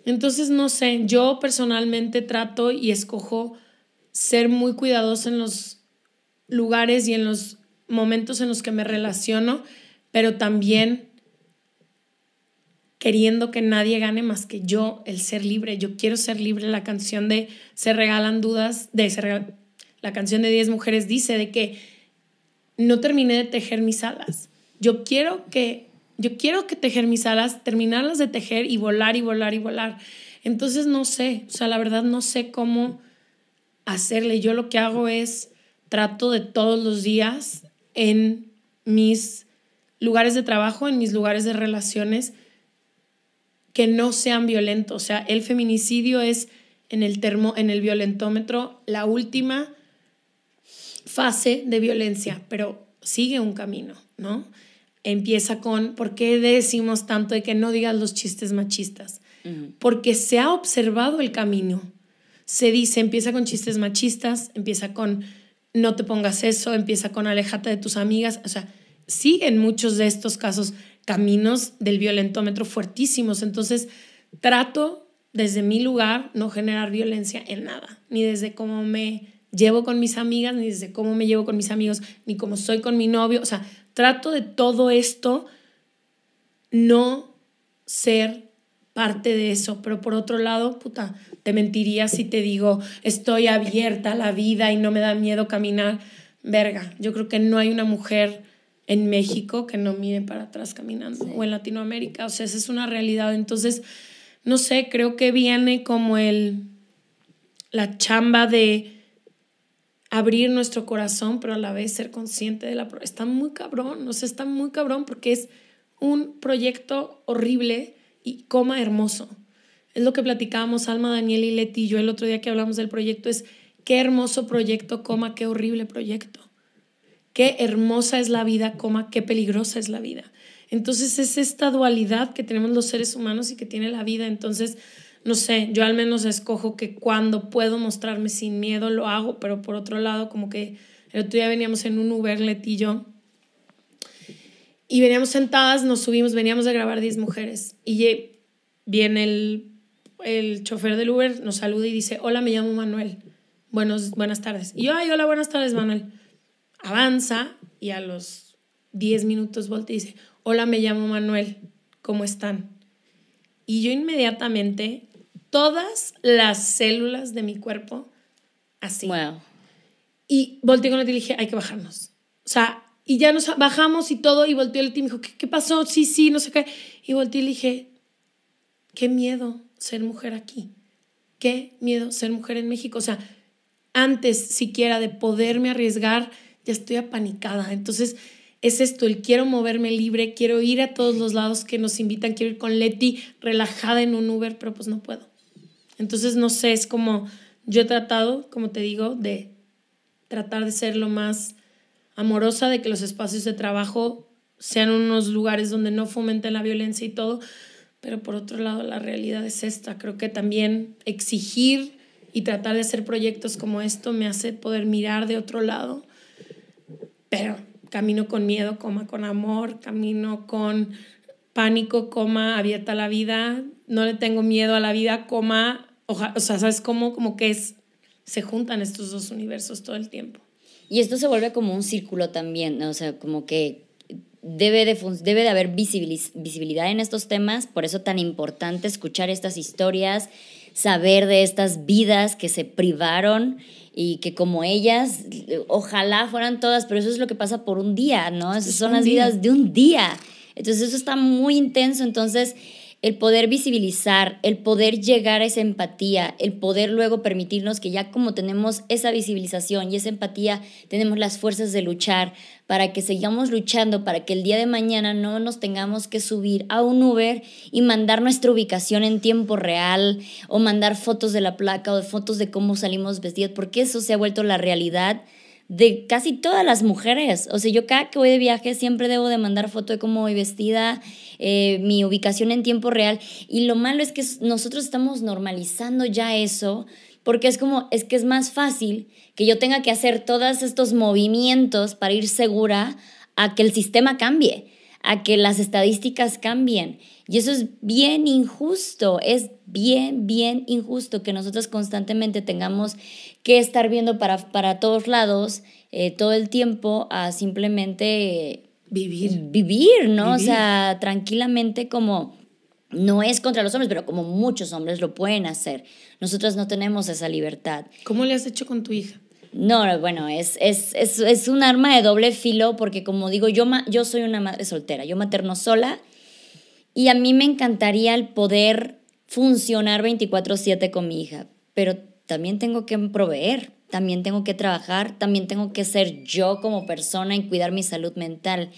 entonces no sé, yo personalmente trato y escojo ser muy cuidadosa en los lugares y en los momentos en los que me relaciono, pero también queriendo que nadie gane más que yo, el ser libre. Yo quiero ser libre. La canción de Se regalan dudas, de la canción de 10 mujeres dice de que no terminé de tejer mis alas. Yo quiero que yo quiero que tejer mis alas, terminarlas de tejer y volar y volar y volar. Entonces no sé, o sea, la verdad no sé cómo hacerle. Yo lo que hago es trato de todos los días en mis lugares de trabajo, en mis lugares de relaciones, que no sean violentos. O sea, el feminicidio es en el termo, en el violentómetro, la última fase de violencia, pero sigue un camino, ¿no? Empieza con, ¿por qué decimos tanto de que no digas los chistes machistas? Porque se ha observado el camino. Se dice, empieza con chistes machistas, empieza con no te pongas eso, empieza con alejate de tus amigas. O sea, siguen muchos de estos casos caminos del violentómetro fuertísimos. Entonces, trato desde mi lugar no generar violencia en nada, ni desde cómo me llevo con mis amigas, ni desde cómo me llevo con mis amigos, ni cómo soy con mi novio. O sea, trato de todo esto no ser parte de eso, pero por otro lado, puta, te mentiría si te digo, estoy abierta a la vida y no me da miedo caminar. Verga, yo creo que no hay una mujer en México que no mire para atrás caminando o en Latinoamérica. O sea, esa es una realidad. Entonces, no sé, creo que viene como el, la chamba de abrir nuestro corazón, pero a la vez ser consciente de la... Está muy cabrón, o sea, está muy cabrón porque es un proyecto horrible y coma hermoso. Es lo que platicábamos Alma, Daniel y Leti y yo el otro día que hablamos del proyecto, es qué hermoso proyecto, coma, qué horrible proyecto qué hermosa es la vida, coma, qué peligrosa es la vida. Entonces es esta dualidad que tenemos los seres humanos y que tiene la vida. Entonces, no sé, yo al menos escojo que cuando puedo mostrarme sin miedo lo hago, pero por otro lado, como que el otro día veníamos en un Uber, Leti y yo, y veníamos sentadas, nos subimos, veníamos a grabar 10 mujeres. Y viene el, el chofer del Uber, nos saluda y dice, hola, me llamo Manuel. Buenos, buenas tardes. Y yo, ay, hola, buenas tardes, Manuel avanza y a los 10 minutos voltea y dice, hola, me llamo Manuel, ¿cómo están? Y yo inmediatamente, todas las células de mi cuerpo, así. Wow. Y volteé con él y dije, hay que bajarnos. O sea, y ya nos bajamos y todo, y volteó el y me dijo, ¿qué, ¿qué, pasó? Sí, sí, no sé qué. Y volteé y le dije, qué miedo ser mujer aquí. Qué miedo ser mujer en México. O sea, antes siquiera de poderme arriesgar ya estoy apanicada. Entonces, es esto, el quiero moverme libre, quiero ir a todos los lados que nos invitan, quiero ir con Leti relajada en un Uber, pero pues no puedo. Entonces, no sé, es como yo he tratado, como te digo, de tratar de ser lo más amorosa, de que los espacios de trabajo sean unos lugares donde no fomenten la violencia y todo, pero por otro lado la realidad es esta. Creo que también exigir y tratar de hacer proyectos como esto me hace poder mirar de otro lado pero camino con miedo, coma con amor, camino con pánico, coma abierta la vida, no le tengo miedo a la vida, coma, o sea, ¿sabes cómo? Como que es, se juntan estos dos universos todo el tiempo. Y esto se vuelve como un círculo también, o sea, como que debe de, debe de haber visibilidad en estos temas, por eso tan importante escuchar estas historias, saber de estas vidas que se privaron y que como ellas, ojalá fueran todas, pero eso es lo que pasa por un día, ¿no? Esas son las vidas de un día. Entonces eso está muy intenso, entonces el poder visibilizar, el poder llegar a esa empatía, el poder luego permitirnos que ya como tenemos esa visibilización y esa empatía, tenemos las fuerzas de luchar para que sigamos luchando, para que el día de mañana no nos tengamos que subir a un Uber y mandar nuestra ubicación en tiempo real o mandar fotos de la placa o fotos de cómo salimos vestidas, porque eso se ha vuelto la realidad de casi todas las mujeres. O sea, yo cada que voy de viaje siempre debo de mandar foto de cómo voy vestida, eh, mi ubicación en tiempo real. Y lo malo es que nosotros estamos normalizando ya eso porque es como, es que es más fácil que yo tenga que hacer todos estos movimientos para ir segura a que el sistema cambie, a que las estadísticas cambien. Y eso es bien injusto, es bien, bien injusto que nosotros constantemente tengamos que estar viendo para, para todos lados eh, todo el tiempo a simplemente vivir. Vivir, ¿no? O sea, tranquilamente como no es contra los hombres, pero como muchos hombres lo pueden hacer. Nosotros no tenemos esa libertad. ¿Cómo le has hecho con tu hija? No, bueno, es, es, es, es un arma de doble filo porque como digo, yo, yo soy una madre soltera, yo materno sola y a mí me encantaría el poder funcionar 24/7 con mi hija, pero también tengo que proveer, también tengo que trabajar, también tengo que ser yo como persona y cuidar mi salud mental.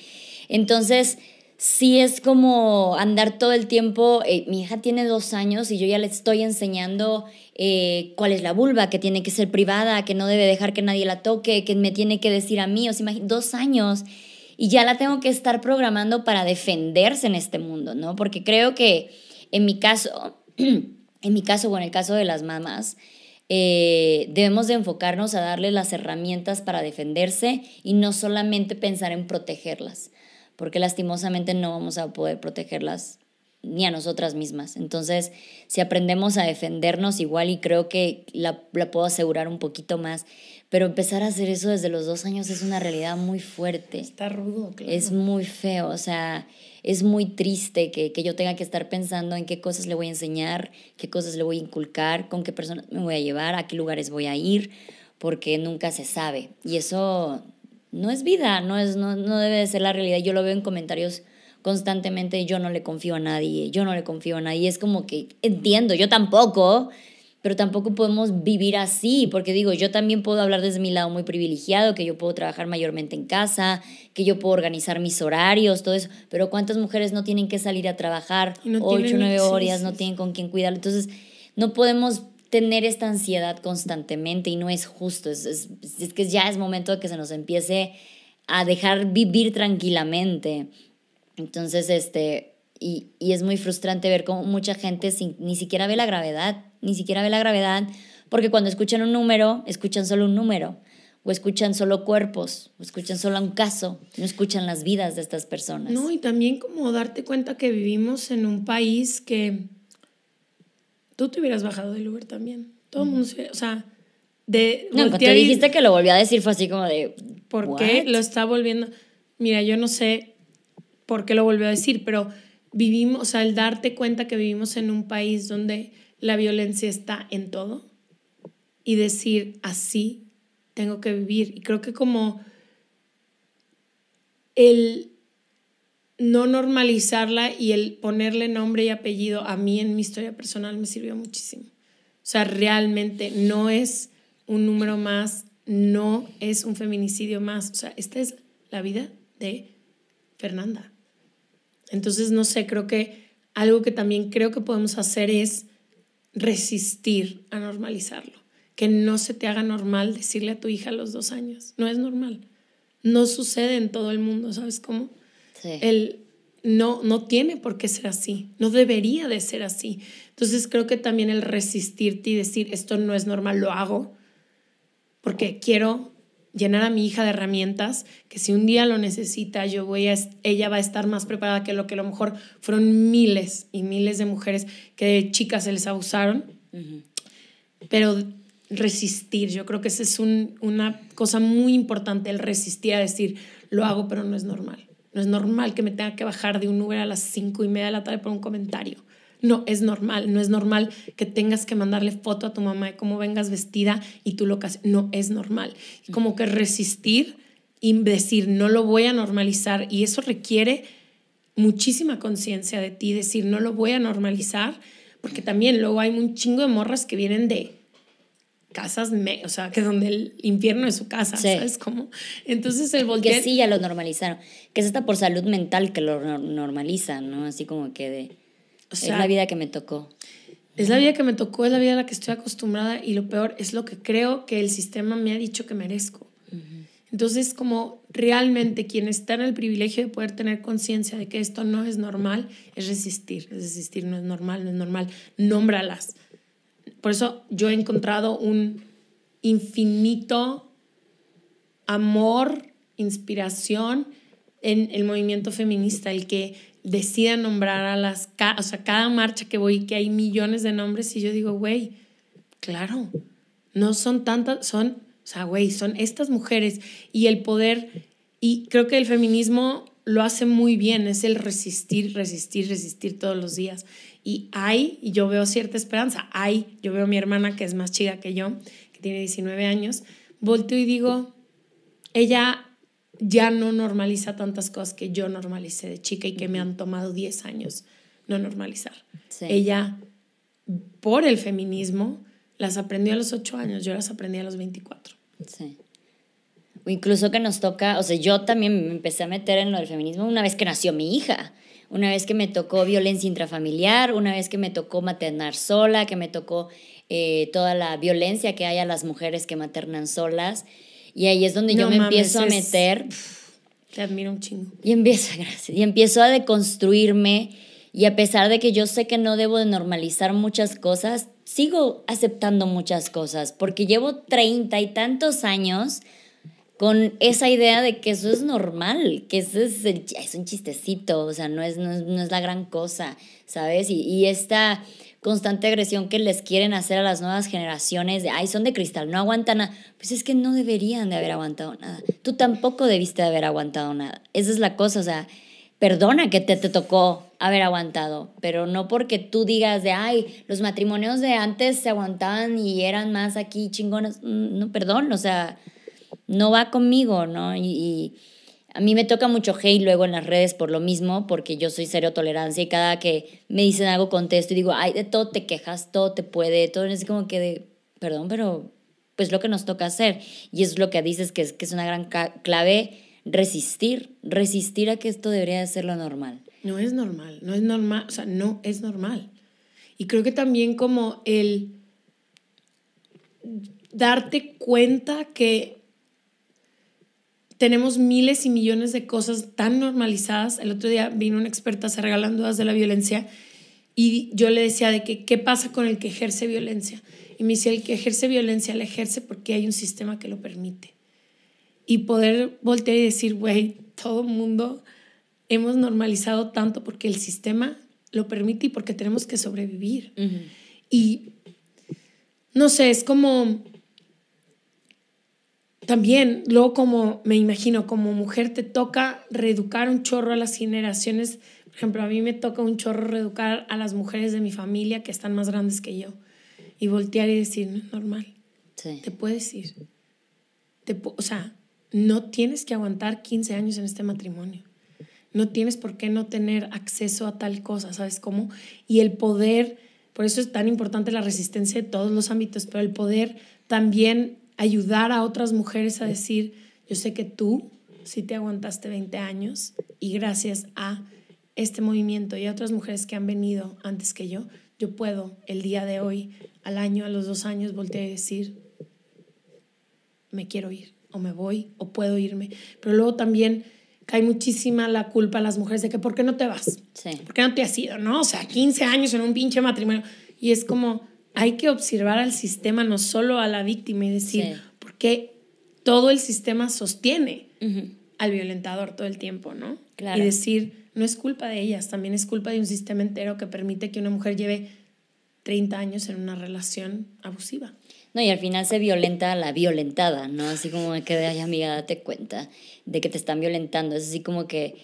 Entonces, sí es como andar todo el tiempo, eh, mi hija tiene dos años y yo ya le estoy enseñando eh, cuál es la vulva, que tiene que ser privada, que no debe dejar que nadie la toque, que me tiene que decir a mí, o sea, dos años y ya la tengo que estar programando para defenderse en este mundo, ¿no? Porque creo que en mi caso, en mi caso o en el caso de las mamás, eh, debemos de enfocarnos a darles las herramientas para defenderse y no solamente pensar en protegerlas, porque lastimosamente no vamos a poder protegerlas ni a nosotras mismas. Entonces, si aprendemos a defendernos igual, y creo que la, la puedo asegurar un poquito más, pero empezar a hacer eso desde los dos años es una realidad muy fuerte. Está rudo, claro. Es muy feo, o sea, es muy triste que, que, yo tenga que estar pensando en qué cosas le voy a enseñar, qué cosas le voy a inculcar, con qué personas me voy a llevar, a qué lugares voy a ir, porque nunca se sabe. Y eso no es vida, no, es, no, no debe de ser la realidad. Yo lo veo en comentarios constantemente, yo no le confío a nadie, yo no le confío a nadie. Es como que entiendo, yo tampoco, pero tampoco podemos vivir así, porque digo, yo también puedo hablar desde mi lado muy privilegiado, que yo puedo trabajar mayormente en casa, que yo puedo organizar mis horarios, todo eso, pero ¿cuántas mujeres no tienen que salir a trabar no ocho, nueve horas, no tienen con quién cuidar? Entonces, no podemos tener esta ansiedad constantemente y no es justo, es, es, es que ya es momento de que se nos empiece a dejar vivir tranquilamente. Entonces, este, y, y, es muy frustrante ver cómo mucha gente sin, ni siquiera ve la gravedad, ni siquiera ve la gravedad, porque cuando escuchan un número, escuchan solo un número, o escuchan solo cuerpos, o escuchan solo un caso, no escuchan las vidas de estas personas. No, y también como darte cuenta que vivimos en un país que tú te hubieras bajado del Uber también. Todo el mundo, o sea, de... No, cuando te dijiste que lo volvió a decir fue así como de... ¿Por qué lo está volviendo? Mira, yo no sé por qué lo volvió a decir, pero vivimos, o sea, el darte cuenta que vivimos en un país donde la violencia está en todo y decir, así tengo que vivir. Y creo que como el no normalizarla y el ponerle nombre y apellido a mí en mi historia personal me sirvió muchísimo. O sea, realmente no es un número más, no es un feminicidio más. O sea, esta es la vida de Fernanda. Entonces, no sé, creo que algo que también creo que podemos hacer es resistir a normalizarlo. Que no se te haga normal decirle a tu hija a los dos años. No es normal. No sucede en todo el mundo, ¿sabes cómo? Sí. El, no, no tiene por qué ser así. No debería de ser así. Entonces creo que también el resistirte y decir esto no es normal, lo hago porque quiero llenar a mi hija de herramientas que si un día lo necesita, yo voy a, ella va a estar más preparada que lo que a lo mejor fueron miles y miles de mujeres que de chicas se les abusaron. Pero resistir, yo creo que esa es una cosa muy importante, el resistir a decir, lo hago, pero no es normal. No es normal que me tenga que bajar de un Uber a las cinco y media de la tarde por un comentario. No es normal, no es normal que tengas que mandarle foto a tu mamá de cómo vengas vestida y tú lo que No es normal. Como que resistir y decir, no lo voy a normalizar y eso requiere muchísima conciencia de ti, decir, no lo voy a normalizar, porque también luego hay un chingo de morras que vienen de casas, me, o sea, que donde el infierno es su casa, ¿sabes cómo? Entonces el voltear... Que sí, ya lo normalizaron. Que es hasta por salud mental que lo normalizan, ¿no? Así como que de... O sea, es la vida que me tocó. Es la vida que me tocó, es la vida a la que estoy acostumbrada y lo peor es lo que creo que el sistema me ha dicho que merezco. Entonces, como realmente quien está en el privilegio de poder tener conciencia de que esto no es normal, es resistir, es resistir, no es normal, no es normal, nómbralas. Por eso yo he encontrado un infinito amor, inspiración en el movimiento feminista, el que decida nombrar a las, o sea, cada marcha que voy, que hay millones de nombres y yo digo, güey, claro, no son tantas, son o sea, güey, son estas mujeres y el poder, y creo que el feminismo lo hace muy bien, es el resistir, resistir, resistir todos los días. Y hay, y yo veo cierta esperanza, hay, yo veo a mi hermana que es más chica que yo, que tiene 19 años, volteo y digo, ella ya no normaliza tantas cosas que yo normalicé de chica y que me han tomado 10 años no normalizar. Ella, por el feminismo, las aprendió a los 8 años, yo las aprendí a los 24. Sí. O incluso que nos toca, o sea, yo también me empecé a meter en lo del feminismo una vez que nació mi hija, una vez que me tocó violencia intrafamiliar, una vez que me tocó maternar sola, que me tocó eh, toda la violencia que hay a las mujeres que maternan solas. Y ahí es donde yo me empiezo a meter. Te admiro un chingo. Y empiezo, gracias, y empiezo a deconstruirme. Y a pesar de que yo sé que no debo de normalizar muchas cosas, sigo aceptando muchas cosas porque llevo treinta y tantos años con esa idea de que eso es normal, que eso es, es un chistecito, o sea, no es, no es, la gran cosa, ¿sabes? Y, y, esta constante agresión que les quieren hacer a las nuevas generaciones de, ay, son de cristal, no aguantan nada, pues es que no deberían de haber aguantado nada. Tú tampoco debiste de haber aguantado nada. Esa es la cosa, o sea, perdona que te, te tocó haber aguantado, pero no porque tú digas de, ay, los matrimonios de antes se aguantaban y eran más aquí chingones, mm, no, perdón, o sea, no va conmigo, ¿no? Y, a mí me toca mucho hate luego en las redes por lo mismo, porque yo soy cero tolerancia y cada que me dicen algo contesto y digo, ay, de todo te quejas, todo te puede, todo es como que de, perdón, pero pues lo que nos toca hacer. Y es lo que dices que es, que es una gran clave, resistir, resistir a que esto debería de ser lo normal. No es normal, no es normal, o sea, no es normal. Y creo que también como el darte cuenta que tenemos miles y millones de cosas tan normalizadas. El otro día vino una experta se regalando dudas de la violencia y yo le decía de que qué pasa con el que ejerce violencia. Y me decía, el que ejerce violencia la ejerce porque hay un sistema que lo permite. Y poder voltear y decir, güey, todo el mundo hemos normalizado tanto porque el sistema lo permite y porque tenemos que sobrevivir. Y no sé, es como también, luego como me imagino, como mujer te toca reeducar un chorro a las generaciones. Por ejemplo, a mí me toca un chorro reeducar a las mujeres de mi familia que están más grandes que yo. Y voltear y decir, no es normal. Te puedes ir. Te, o sea, no tienes que aguantar 15 años en este matrimonio no tienes por qué no tener acceso a tal cosa, ¿sabes cómo? Y el poder, por eso es tan importante la resistencia de todos los ámbitos, pero el poder también ayudar a otras mujeres a decir, yo sé que tú sí te aguantaste 20 años y gracias a este movimiento y a otras mujeres que han venido antes que yo, yo puedo el día de hoy, al año, a los dos años, voltear y decir, me quiero ir, o me voy, o puedo irme. Pero luego también cae muchísima la culpa a las mujeres de que ¿por qué no te vas? Sí. ¿Por qué no te has ido? ¿No? O sea, 15 años en un pinche matrimonio. Y es como, hay que observar al sistema, no solo a la víctima y decir, ¿por qué todo el sistema sostiene al violentador todo el tiempo, ¿no? Claro. Y decir, no es culpa de ellas, también es culpa de un sistema entero que permite que una mujer lleve 30 años en una relación abusiva. No, y al final se violenta a la violentada, ¿no? Así como que, ay, amiga, date cuenta de que te están violentando. Es así como que,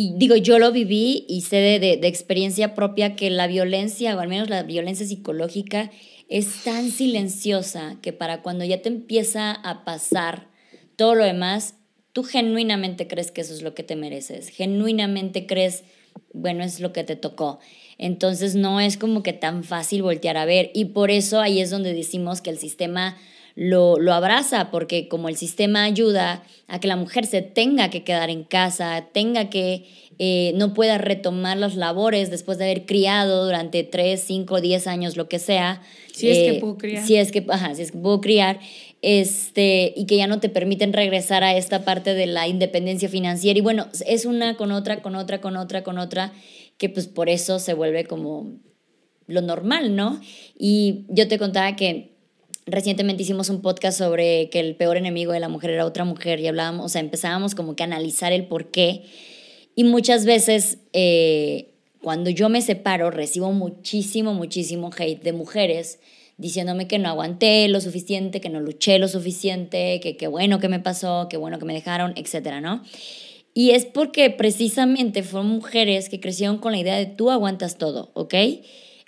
y digo, yo lo viví y sé de, de, experiencia propia que la violencia, o al menos la violencia psicológica, es tan silenciosa que para cuando ya te empieza a pasar todo lo demás, tú genuinamente crees que eso es lo que te mereces, genuinamente crees bueno, es lo que te tocó. Entonces no es como que tan fácil voltear a ver y por eso ahí es donde decimos que el sistema lo, lo, abraza, porque como el sistema ayuda a que la mujer se tenga que quedar en casa, tenga que, eh, no pueda retomar las labores después de haber criado durante 3, 5, 10 años, lo que sea. Si es que eh, puedo criar. Si es que, ajá, si es que puedo criar, este, y que ya no te permiten regresar a esta parte de la independencia financiera. Y bueno, es una con otra, con otra, con otra, con otra, que pues por eso se vuelve como lo normal, ¿no? Y yo te contaba que recientemente hicimos un podcast sobre que el peor enemigo de la mujer era otra mujer y hablábamos, o sea, empezábamos como que a analizar el por qué. Y muchas veces eh, cuando yo me separo recibo muchísimo, muchísimo hate de mujeres diciéndome que no aguanté lo suficiente, que no luché lo suficiente, que qué bueno que me pasó, qué bueno que me dejaron, etcétera, ¿no? Y es porque precisamente fueron mujeres que crecieron con la idea de tú aguantas todo, ¿ok?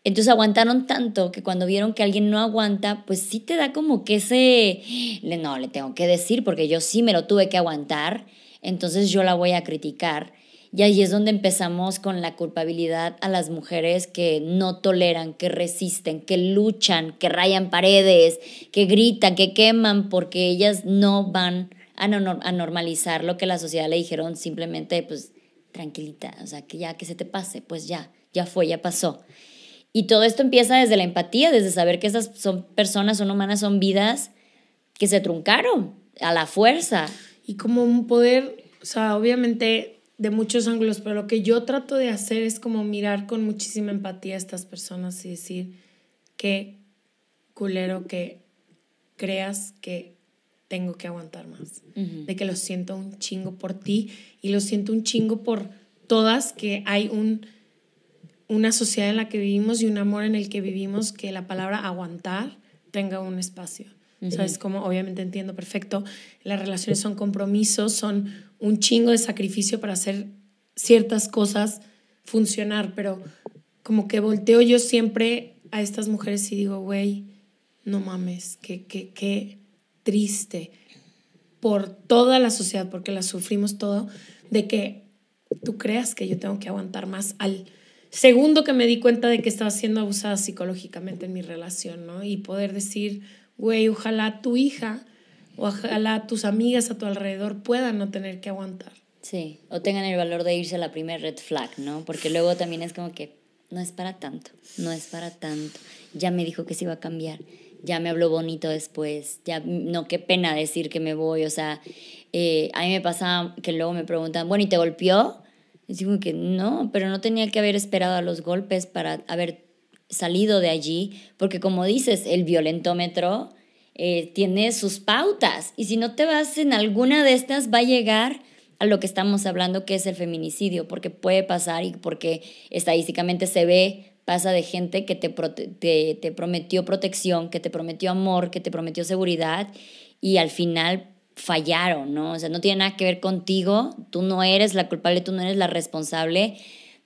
Entonces aguantaron tanto que cuando vieron que alguien no aguanta, pues sí te da como que ese, no, le tengo que decir porque yo sí me lo tuve que aguantar, entonces yo la voy a criticar. Y ahí es donde empezamos con la culpabilidad a las mujeres que no toleran, que resisten, que luchan, que rayan paredes, que gritan, que queman, porque ellas no van a, normalizar lo que la sociedad le dijeron simplemente, pues, tranquilita, o sea, que ya que se te pase, pues ya, ya fue, ya pasó. Y todo esto empieza desde la empatía, desde saber que esas son personas, son humanas, son vidas que se truncaron a la fuerza. Y como un poder, o sea, obviamente de muchos ángulos, pero lo que yo trato de hacer es como mirar con muchísima empatía a estas personas y decir qué culero que creas que tengo que aguantar más, de que lo siento un chingo por ti y lo siento un chingo por todas, que hay un, una sociedad en la que vivimos y un amor en el que vivimos que la palabra aguantar tenga un espacio. ¿Sabes? Como obviamente entiendo perfecto, las relaciones son compromisos, son un chingo de sacrificio para hacer ciertas cosas funcionar, pero como que volteo yo siempre a estas mujeres y digo, güey, no mames, qué, qué, qué triste por toda la sociedad, porque la sufrimos todo, de que tú creas que yo tengo que aguantar más al segundo que me di cuenta de que estaba siendo abusada psicológicamente en mi relación, ¿no? Y poder decir, güey, ojalá tu hija ojalá tus amigas a tu alrededor puedan no tener que aguantar. Sí, o tengan el valor de irse a la primer red flag, ¿no? Porque luego también es como que no es para tanto, no es para tanto. Ya me dijo que se iba a cambiar, ya me habló bonito después, ya no, qué pena decir que me voy, o sea, eh, a mí me pasa que luego me preguntan, bueno, ¿y te golpeó? Y digo que no, pero no tenía que haber esperado a los golpes para haber salido de allí, porque como dices, el violentómetro eh, tiene sus pautas y si no te vas en alguna de estas va a llegar a lo que estamos hablando que es el feminicidio, porque puede pasar y porque estadísticamente se ve, pasa de gente que te, te, te prometió protección, que te prometió amor, que te prometió seguridad y al final fallaron, ¿no? O sea, no tiene nada que ver contigo, tú no eres la culpable, tú no eres la responsable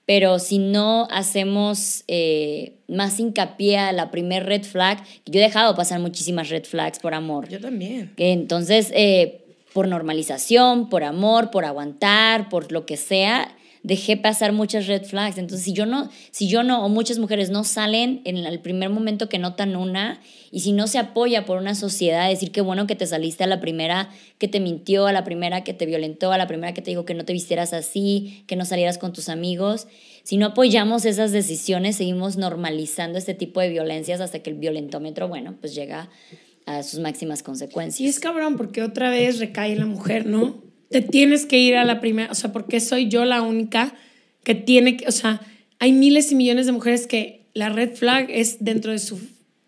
pero si no hacemos eh, más hincapié a la primer red flag, yo he dejado pasar muchísimas red flags por amor. Yo también. Entonces, eh, por normalización, por amor, por aguantar, por lo que sea, dejé pasar muchas red flags. Entonces, si yo no, si yo no, o muchas mujeres no salen en el primer momento que notan una, y si no se apoya por una sociedad, decir que bueno que te saliste a la primera que te mintió, a la primera que te violentó, a la primera que te dijo que no te vistieras así, que no salieras con tus amigos. Si no apoyamos esas decisiones, seguimos normalizando este tipo de violencias hasta que el violentómetro, bueno, pues llega a sus máximas consecuencias. Y es cabrón, porque otra vez recae la mujer, ¿no? Te tienes que ir a la primera, o sea, porque soy yo la única que tiene que, o sea, hay miles y millones de mujeres que la red flag es dentro de su,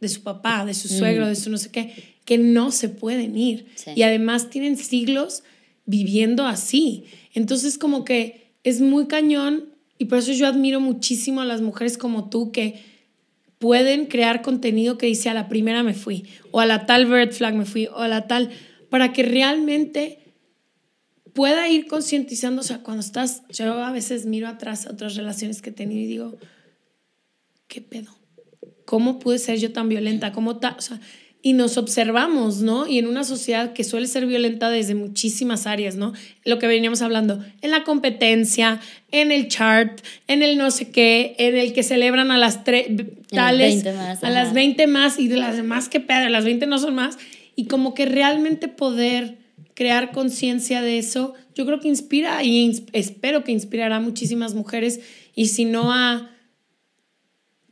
de su papá, de su suegro, de su no sé qué, que no se pueden ir. Y además tienen siglos viviendo así. Entonces como que es muy cañón y por eso yo admiro muchísimo a las mujeres como tú que pueden crear contenido que dice a la primera me fui o a la tal red flag me fui o a la tal, para que realmente pueda ir concientizando, o sea, cuando estás, yo a veces miro atrás a otras relaciones que he tenido y digo, ¿qué pedo? ¿Cómo pude ser yo tan violenta? ¿Cómo ta? O sea, y nos observamos, ¿no? Y en una sociedad que suele ser violenta desde muchísimas áreas, ¿no? Lo que veníamos hablando, en la competencia, en el chart, en el no sé qué, en el que celebran a las tres tales, a las 20 más y de las demás que pedo, las 20 no son más, y como que realmente poder crear conciencia de eso, yo creo que inspira y espero que inspirará a muchísimas mujeres y si no a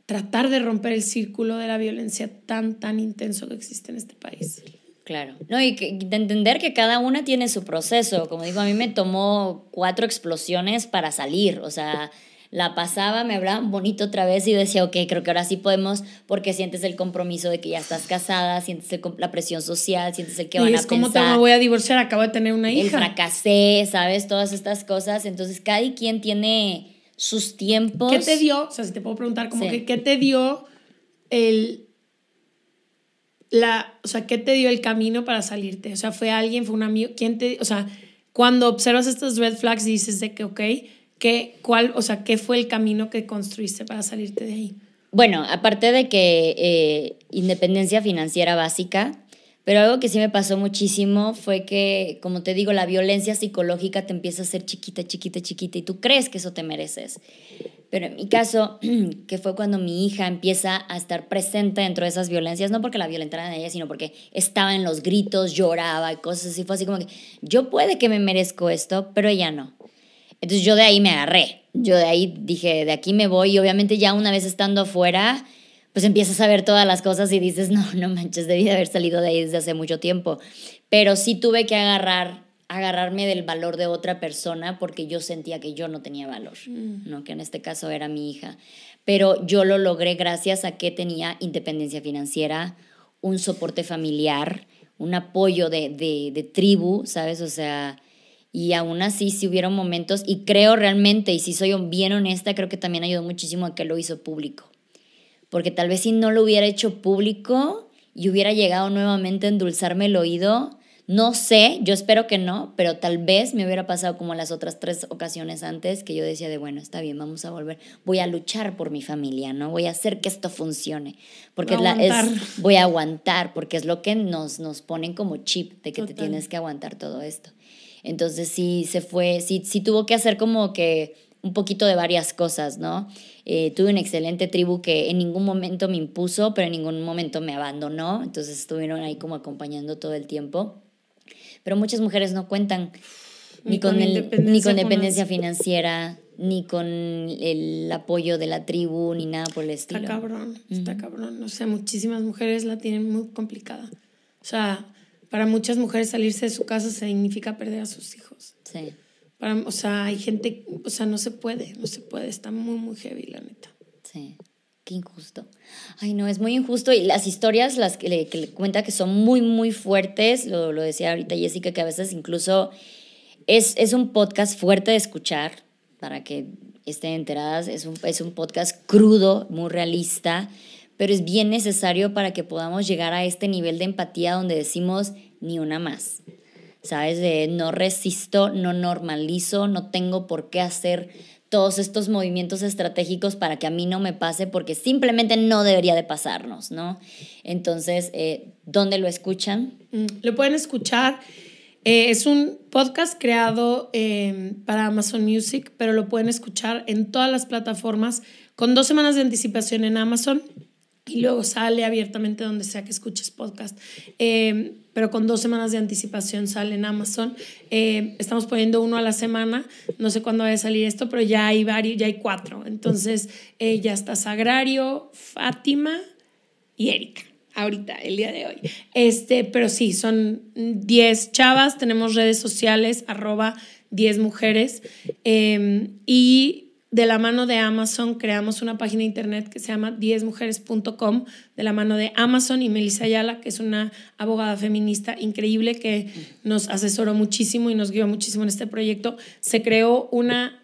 tratar de romper el círculo de la violencia tan, tan intenso que existe en este país. Claro. No, y de entender que cada una tiene su proceso. Como digo, a mí me tomó cuatro explosiones para salir. O sea, la pasaba, me hablaban bonito otra vez y yo decía, ok, creo que ahora sí podemos, porque sientes el compromiso de que ya estás casada, sientes la presión social, sientes el que van a pensar. ¿Cómo te me voy a divorciar? Acabo de tener una hija. El fracasé, ¿sabes? Todas estas cosas. Entonces, cada quien tiene sus tiempos. ¿Qué te dio? O sea, si te puedo preguntar, como que, ¿qué te dio el. La, o sea, ¿qué te dio el camino para salirte? O sea, ¿fue alguien, fue un amigo? ¿Quién te.? O sea, cuando observas estas red flags dices de que, ok, ¿qué, cuál, o sea, ¿qué fue el camino que construiste para salirte de ahí? Bueno, aparte de que eh, independencia financiera básica, pero algo que sí me pasó muchísimo fue que, como te digo, la violencia psicológica te empieza a ser chiquita, chiquita, chiquita y tú crees que eso te mereces. Pero en mi caso, que fue cuando mi hija empieza a estar presente dentro de esas violencias, no porque la violentaran a ella, sino porque estaba en los gritos, lloraba y cosas así, fue así como que yo puede que me merezco esto, pero ella no. Entonces yo de ahí me agarré, yo de ahí dije, de aquí me voy y obviamente ya una vez estando afuera, pues empiezas a ver todas las cosas y dices, no, no manches, debí de haber salido de ahí desde hace mucho tiempo. Pero sí tuve que agarrar, agarrarme del valor de otra persona porque yo sentía que yo no tenía valor, mm. ¿no? que en este caso era mi hija. Pero yo lo logré gracias a que tenía independencia financiera, un soporte familiar, un apoyo de, de, de tribu, ¿sabes? O sea, y aún así si hubieron momentos, y creo realmente, y si soy bien honesta, creo que también ayudó muchísimo a que lo hizo público porque tal vez si no lo hubiera hecho público y hubiera llegado nuevamente a endulzarme el oído, no sé, yo espero que no, pero tal vez me hubiera pasado como las otras tres ocasiones antes que yo decía de, bueno, está bien, vamos a volver, voy a luchar por mi familia, ¿no? Voy a hacer que esto funcione, porque es la, es, voy a aguantar, porque es lo que nos, nos ponen como chip de que te tienes que aguantar todo esto. Entonces sí se fue, sí, sí tuvo que hacer como que un poquito de varias cosas, ¿no? Eh, tuve una excelente tribu que en ningún momento me impuso, pero en ningún momento me abandonó, entonces estuvieron ahí como acompañando todo el tiempo. Pero muchas mujeres no cuentan ni, con, el, ni con dependencia financiera, ni con el apoyo de la tribu, ni nada por el estilo. Está cabrón, está cabrón. O sea, muchísimas mujeres la tienen muy complicada. O sea, para muchas mujeres salirse de su casa significa perder a sus hijos. Sí o sea, hay gente, o sea, no se puede, no se puede, está muy, muy heavy, la neta. Sí, qué injusto. Ay, no, es muy injusto y las historias, las que le, cuenta que son muy, muy fuertes, lo, lo, decía ahorita Jessica, que a veces incluso es, es un podcast fuerte de escuchar, para que estén enteradas, es un, es un podcast crudo, muy realista, pero es bien necesario para que podamos llegar a este nivel de empatía donde decimos ni una más. ¿sabes? De no resisto, no normalizo, no tengo por qué hacer todos estos movimientos estratégicos para que a mí no me pase porque simplemente no debería de pasarnos, ¿no? Entonces, eh, ¿dónde lo escuchan? Mm, lo pueden escuchar. Eh, es un podcast creado eh, para Amazon Music, pero lo pueden escuchar en todas las plataformas con dos semanas de anticipación en Amazon y luego sale abiertamente donde sea que escuches podcast. Eh, pero con dos semanas de anticipación sale en Amazon. Eh, estamos poniendo uno a la semana, no sé cuándo vaya a salir esto, pero ya hay varios, ya hay cuatro. Entonces eh, ya está Sagrario, Fátima y Erika. Ahorita, el día de hoy. Este, pero sí, son 10 chavas, tenemos redes sociales, arroba 10 mujeres. y de la mano de Amazon creamos una página de internet que se llama 10mujeres.com, de la mano de Amazon y Melissa Ayala, que es una abogada feminista increíble que nos asesoró muchísimo y nos guió muchísimo en este proyecto. Se creó una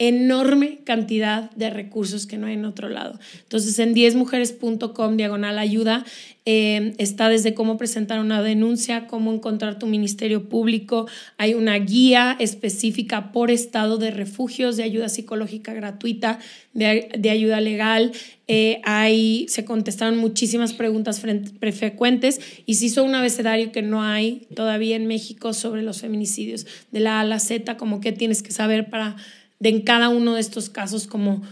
enorme cantidad de recursos que no hay en otro lado. Entonces, en 10mujeres.com, diagonal ayuda, eh, está desde cómo presentar una denuncia, cómo encontrar tu ministerio público. Hay una guía específica por estado de refugios, de ayuda psicológica gratuita, de, ayuda legal. Eh, hay, se contestaron muchísimas preguntas frecuentes y se hizo un abecedario que no hay todavía en México sobre los feminicidios, de la A a la Z, como qué tienes que saber para de en cada uno de estos casos como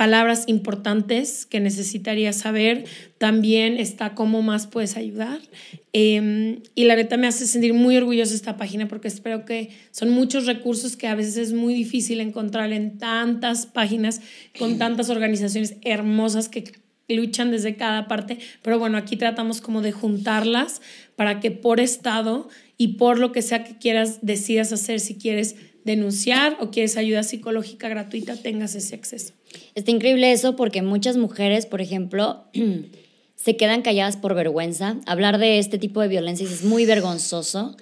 palabras importantes que necesitarías saber. También está cómo más puedes ayudar. Em, y la neta me hace sentir muy orgullosa esta página porque espero que son muchos recursos que a veces es muy difícil encontrar en tantas páginas con tantas organizaciones hermosas que luchan desde cada parte. Pero bueno, aquí tratamos como de juntarlas para que por estado y por lo que sea que quieras decidas hacer, si quieres denunciar o quieres ayuda psicológica gratuita, tengas ese acceso. Está increíble eso porque muchas mujeres, por ejemplo, se quedan calladas por vergüenza. Hablar de este tipo de violencias es muy vergonzoso.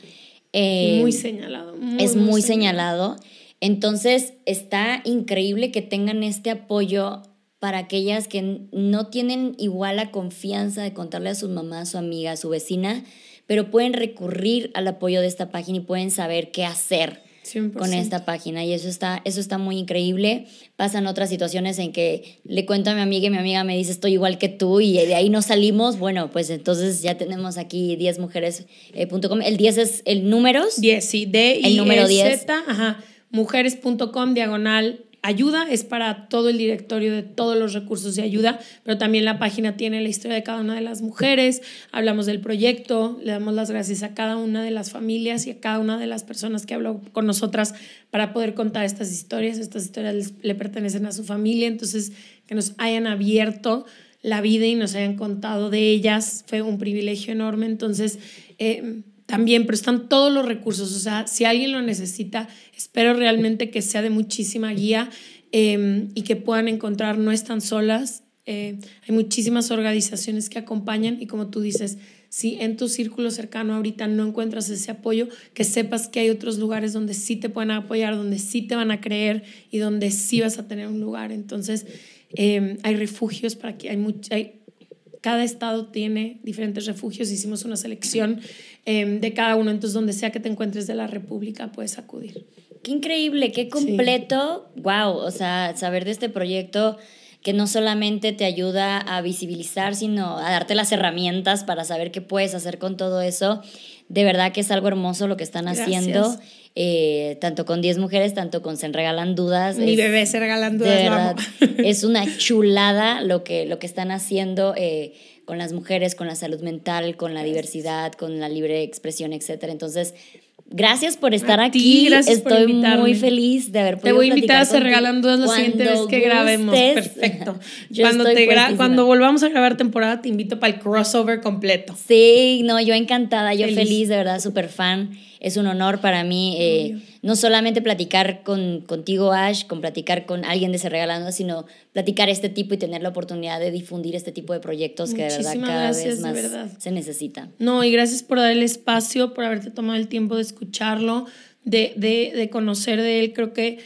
Eh, muy señalado. es muy, señalado. Entonces, está increíble que tengan este apoyo para aquellas que no tienen igual la confianza de contarle a su mamá, a su amiga, a su vecina, pero pueden recurrir al apoyo de esta página y pueden saber qué hacer con esta página y eso está, eso está muy increíble. Pasan otras situaciones en que le cuento a mi amiga y mi amiga me dice estoy igual que tú y de ahí no salimos. Bueno, pues entonces ya tenemos aquí 10mujeres.com. el 10 es el números. 10, sí, D el número 10. Z, ajá, mujeres.com diagonal ayuda es para todo el directorio de todos los recursos de ayuda, pero también la página tiene la historia de cada una de las mujeres, hablamos del proyecto, le damos las gracias a cada una de las familias y a cada una de las personas que habló con nosotras para poder contar estas historias. Estas historias le pertenecen a su familia, entonces que nos hayan abierto la vida y nos hayan contado de ellas fue un privilegio enorme. Entonces, eh, también, pero están todos los recursos. O sea, si alguien lo necesita, espero realmente que sea de muchísima guía em, y que puedan encontrar, no están solas. Eh, hay muchísimas organizaciones que acompañan y como tú dices, si en tu círculo cercano ahorita no encuentras ese apoyo, que sepas que hay otros lugares donde sí te pueden apoyar, donde sí te van a creer y donde sí vas a tener un lugar. Entonces, em, hay refugios para que hay, hay cada estado tiene diferentes refugios, hicimos una selección em, de cada uno, entonces donde sea que te encuentres de la República puedes acudir. Qué increíble, qué completo, wow, o sea, saber de este proyecto que no solamente te ayuda a visibilizar, sino a darte las herramientas para saber qué puedes hacer con todo eso. De verdad que es algo hermoso lo que están haciendo. Eh, tanto con 10 mujeres, tanto con Se Regalan Dudas. Mi bebé Se Regalan Dudas. De verdad, es una chulada lo que, lo que están haciendo eh, con las mujeres, con la salud mental, con la diversidad, con la libre expresión, etc. Entonces, Gracias por estar aquí. Estoy muy feliz de haber podido Te voy a invitar a Se Regalan Dudas la siguiente vez que grabemos. Perfecto. cuando, te cuando volvamos a grabar temporada, te invito para el crossover completo. Sí, no, yo encantada, yo feliz, de verdad, súper fan es un honor para mí eh, no solamente platicar con, contigo, Ash, con platicar con alguien de Se Regalando, sino platicar este tipo y tener la oportunidad de difundir este tipo de proyectos que de verdad cada vez más se necesita. No, y gracias por dar el espacio, por haberte tomado el tiempo de escucharlo, de, de, de conocer de él. Creo que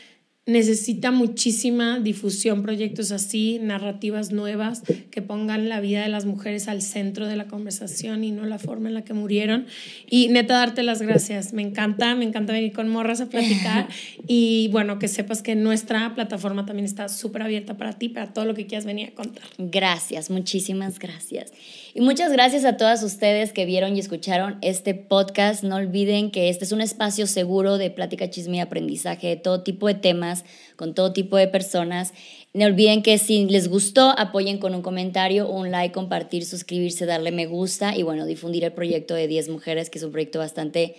necesita muchísima difusión, proyectos así, narrativas nuevas que pongan la vida de las mujeres al centro de la conversación y no la forma en la que murieron. Y neta, darte las gracias. Me encanta, me encanta venir con morras a platicar y bueno, que sepas que nuestra plataforma también está súper abierta para ti, para todo lo que quieras venir a contar. Gracias, muchísimas gracias. Y muchas gracias a todas ustedes que vieron y escucharon este podcast. No olviden que este es un espacio seguro de plática, chisme y aprendizaje de todo tipo de temas, con todo tipo de personas. No olviden que si les gustó, apoyen con un comentario, un like, compartir, suscribirse, darle me gusta y bueno, difundir el proyecto de 10 mujeres, que es un proyecto bastante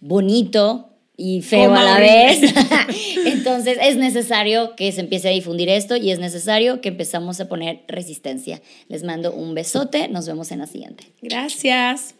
bonito, y feo a la vez. Entonces es necesario que se empiece a difundir esto y es necesario que empezamos a poner resistencia. Les mando un besote, nos vemos en la siguiente. Gracias.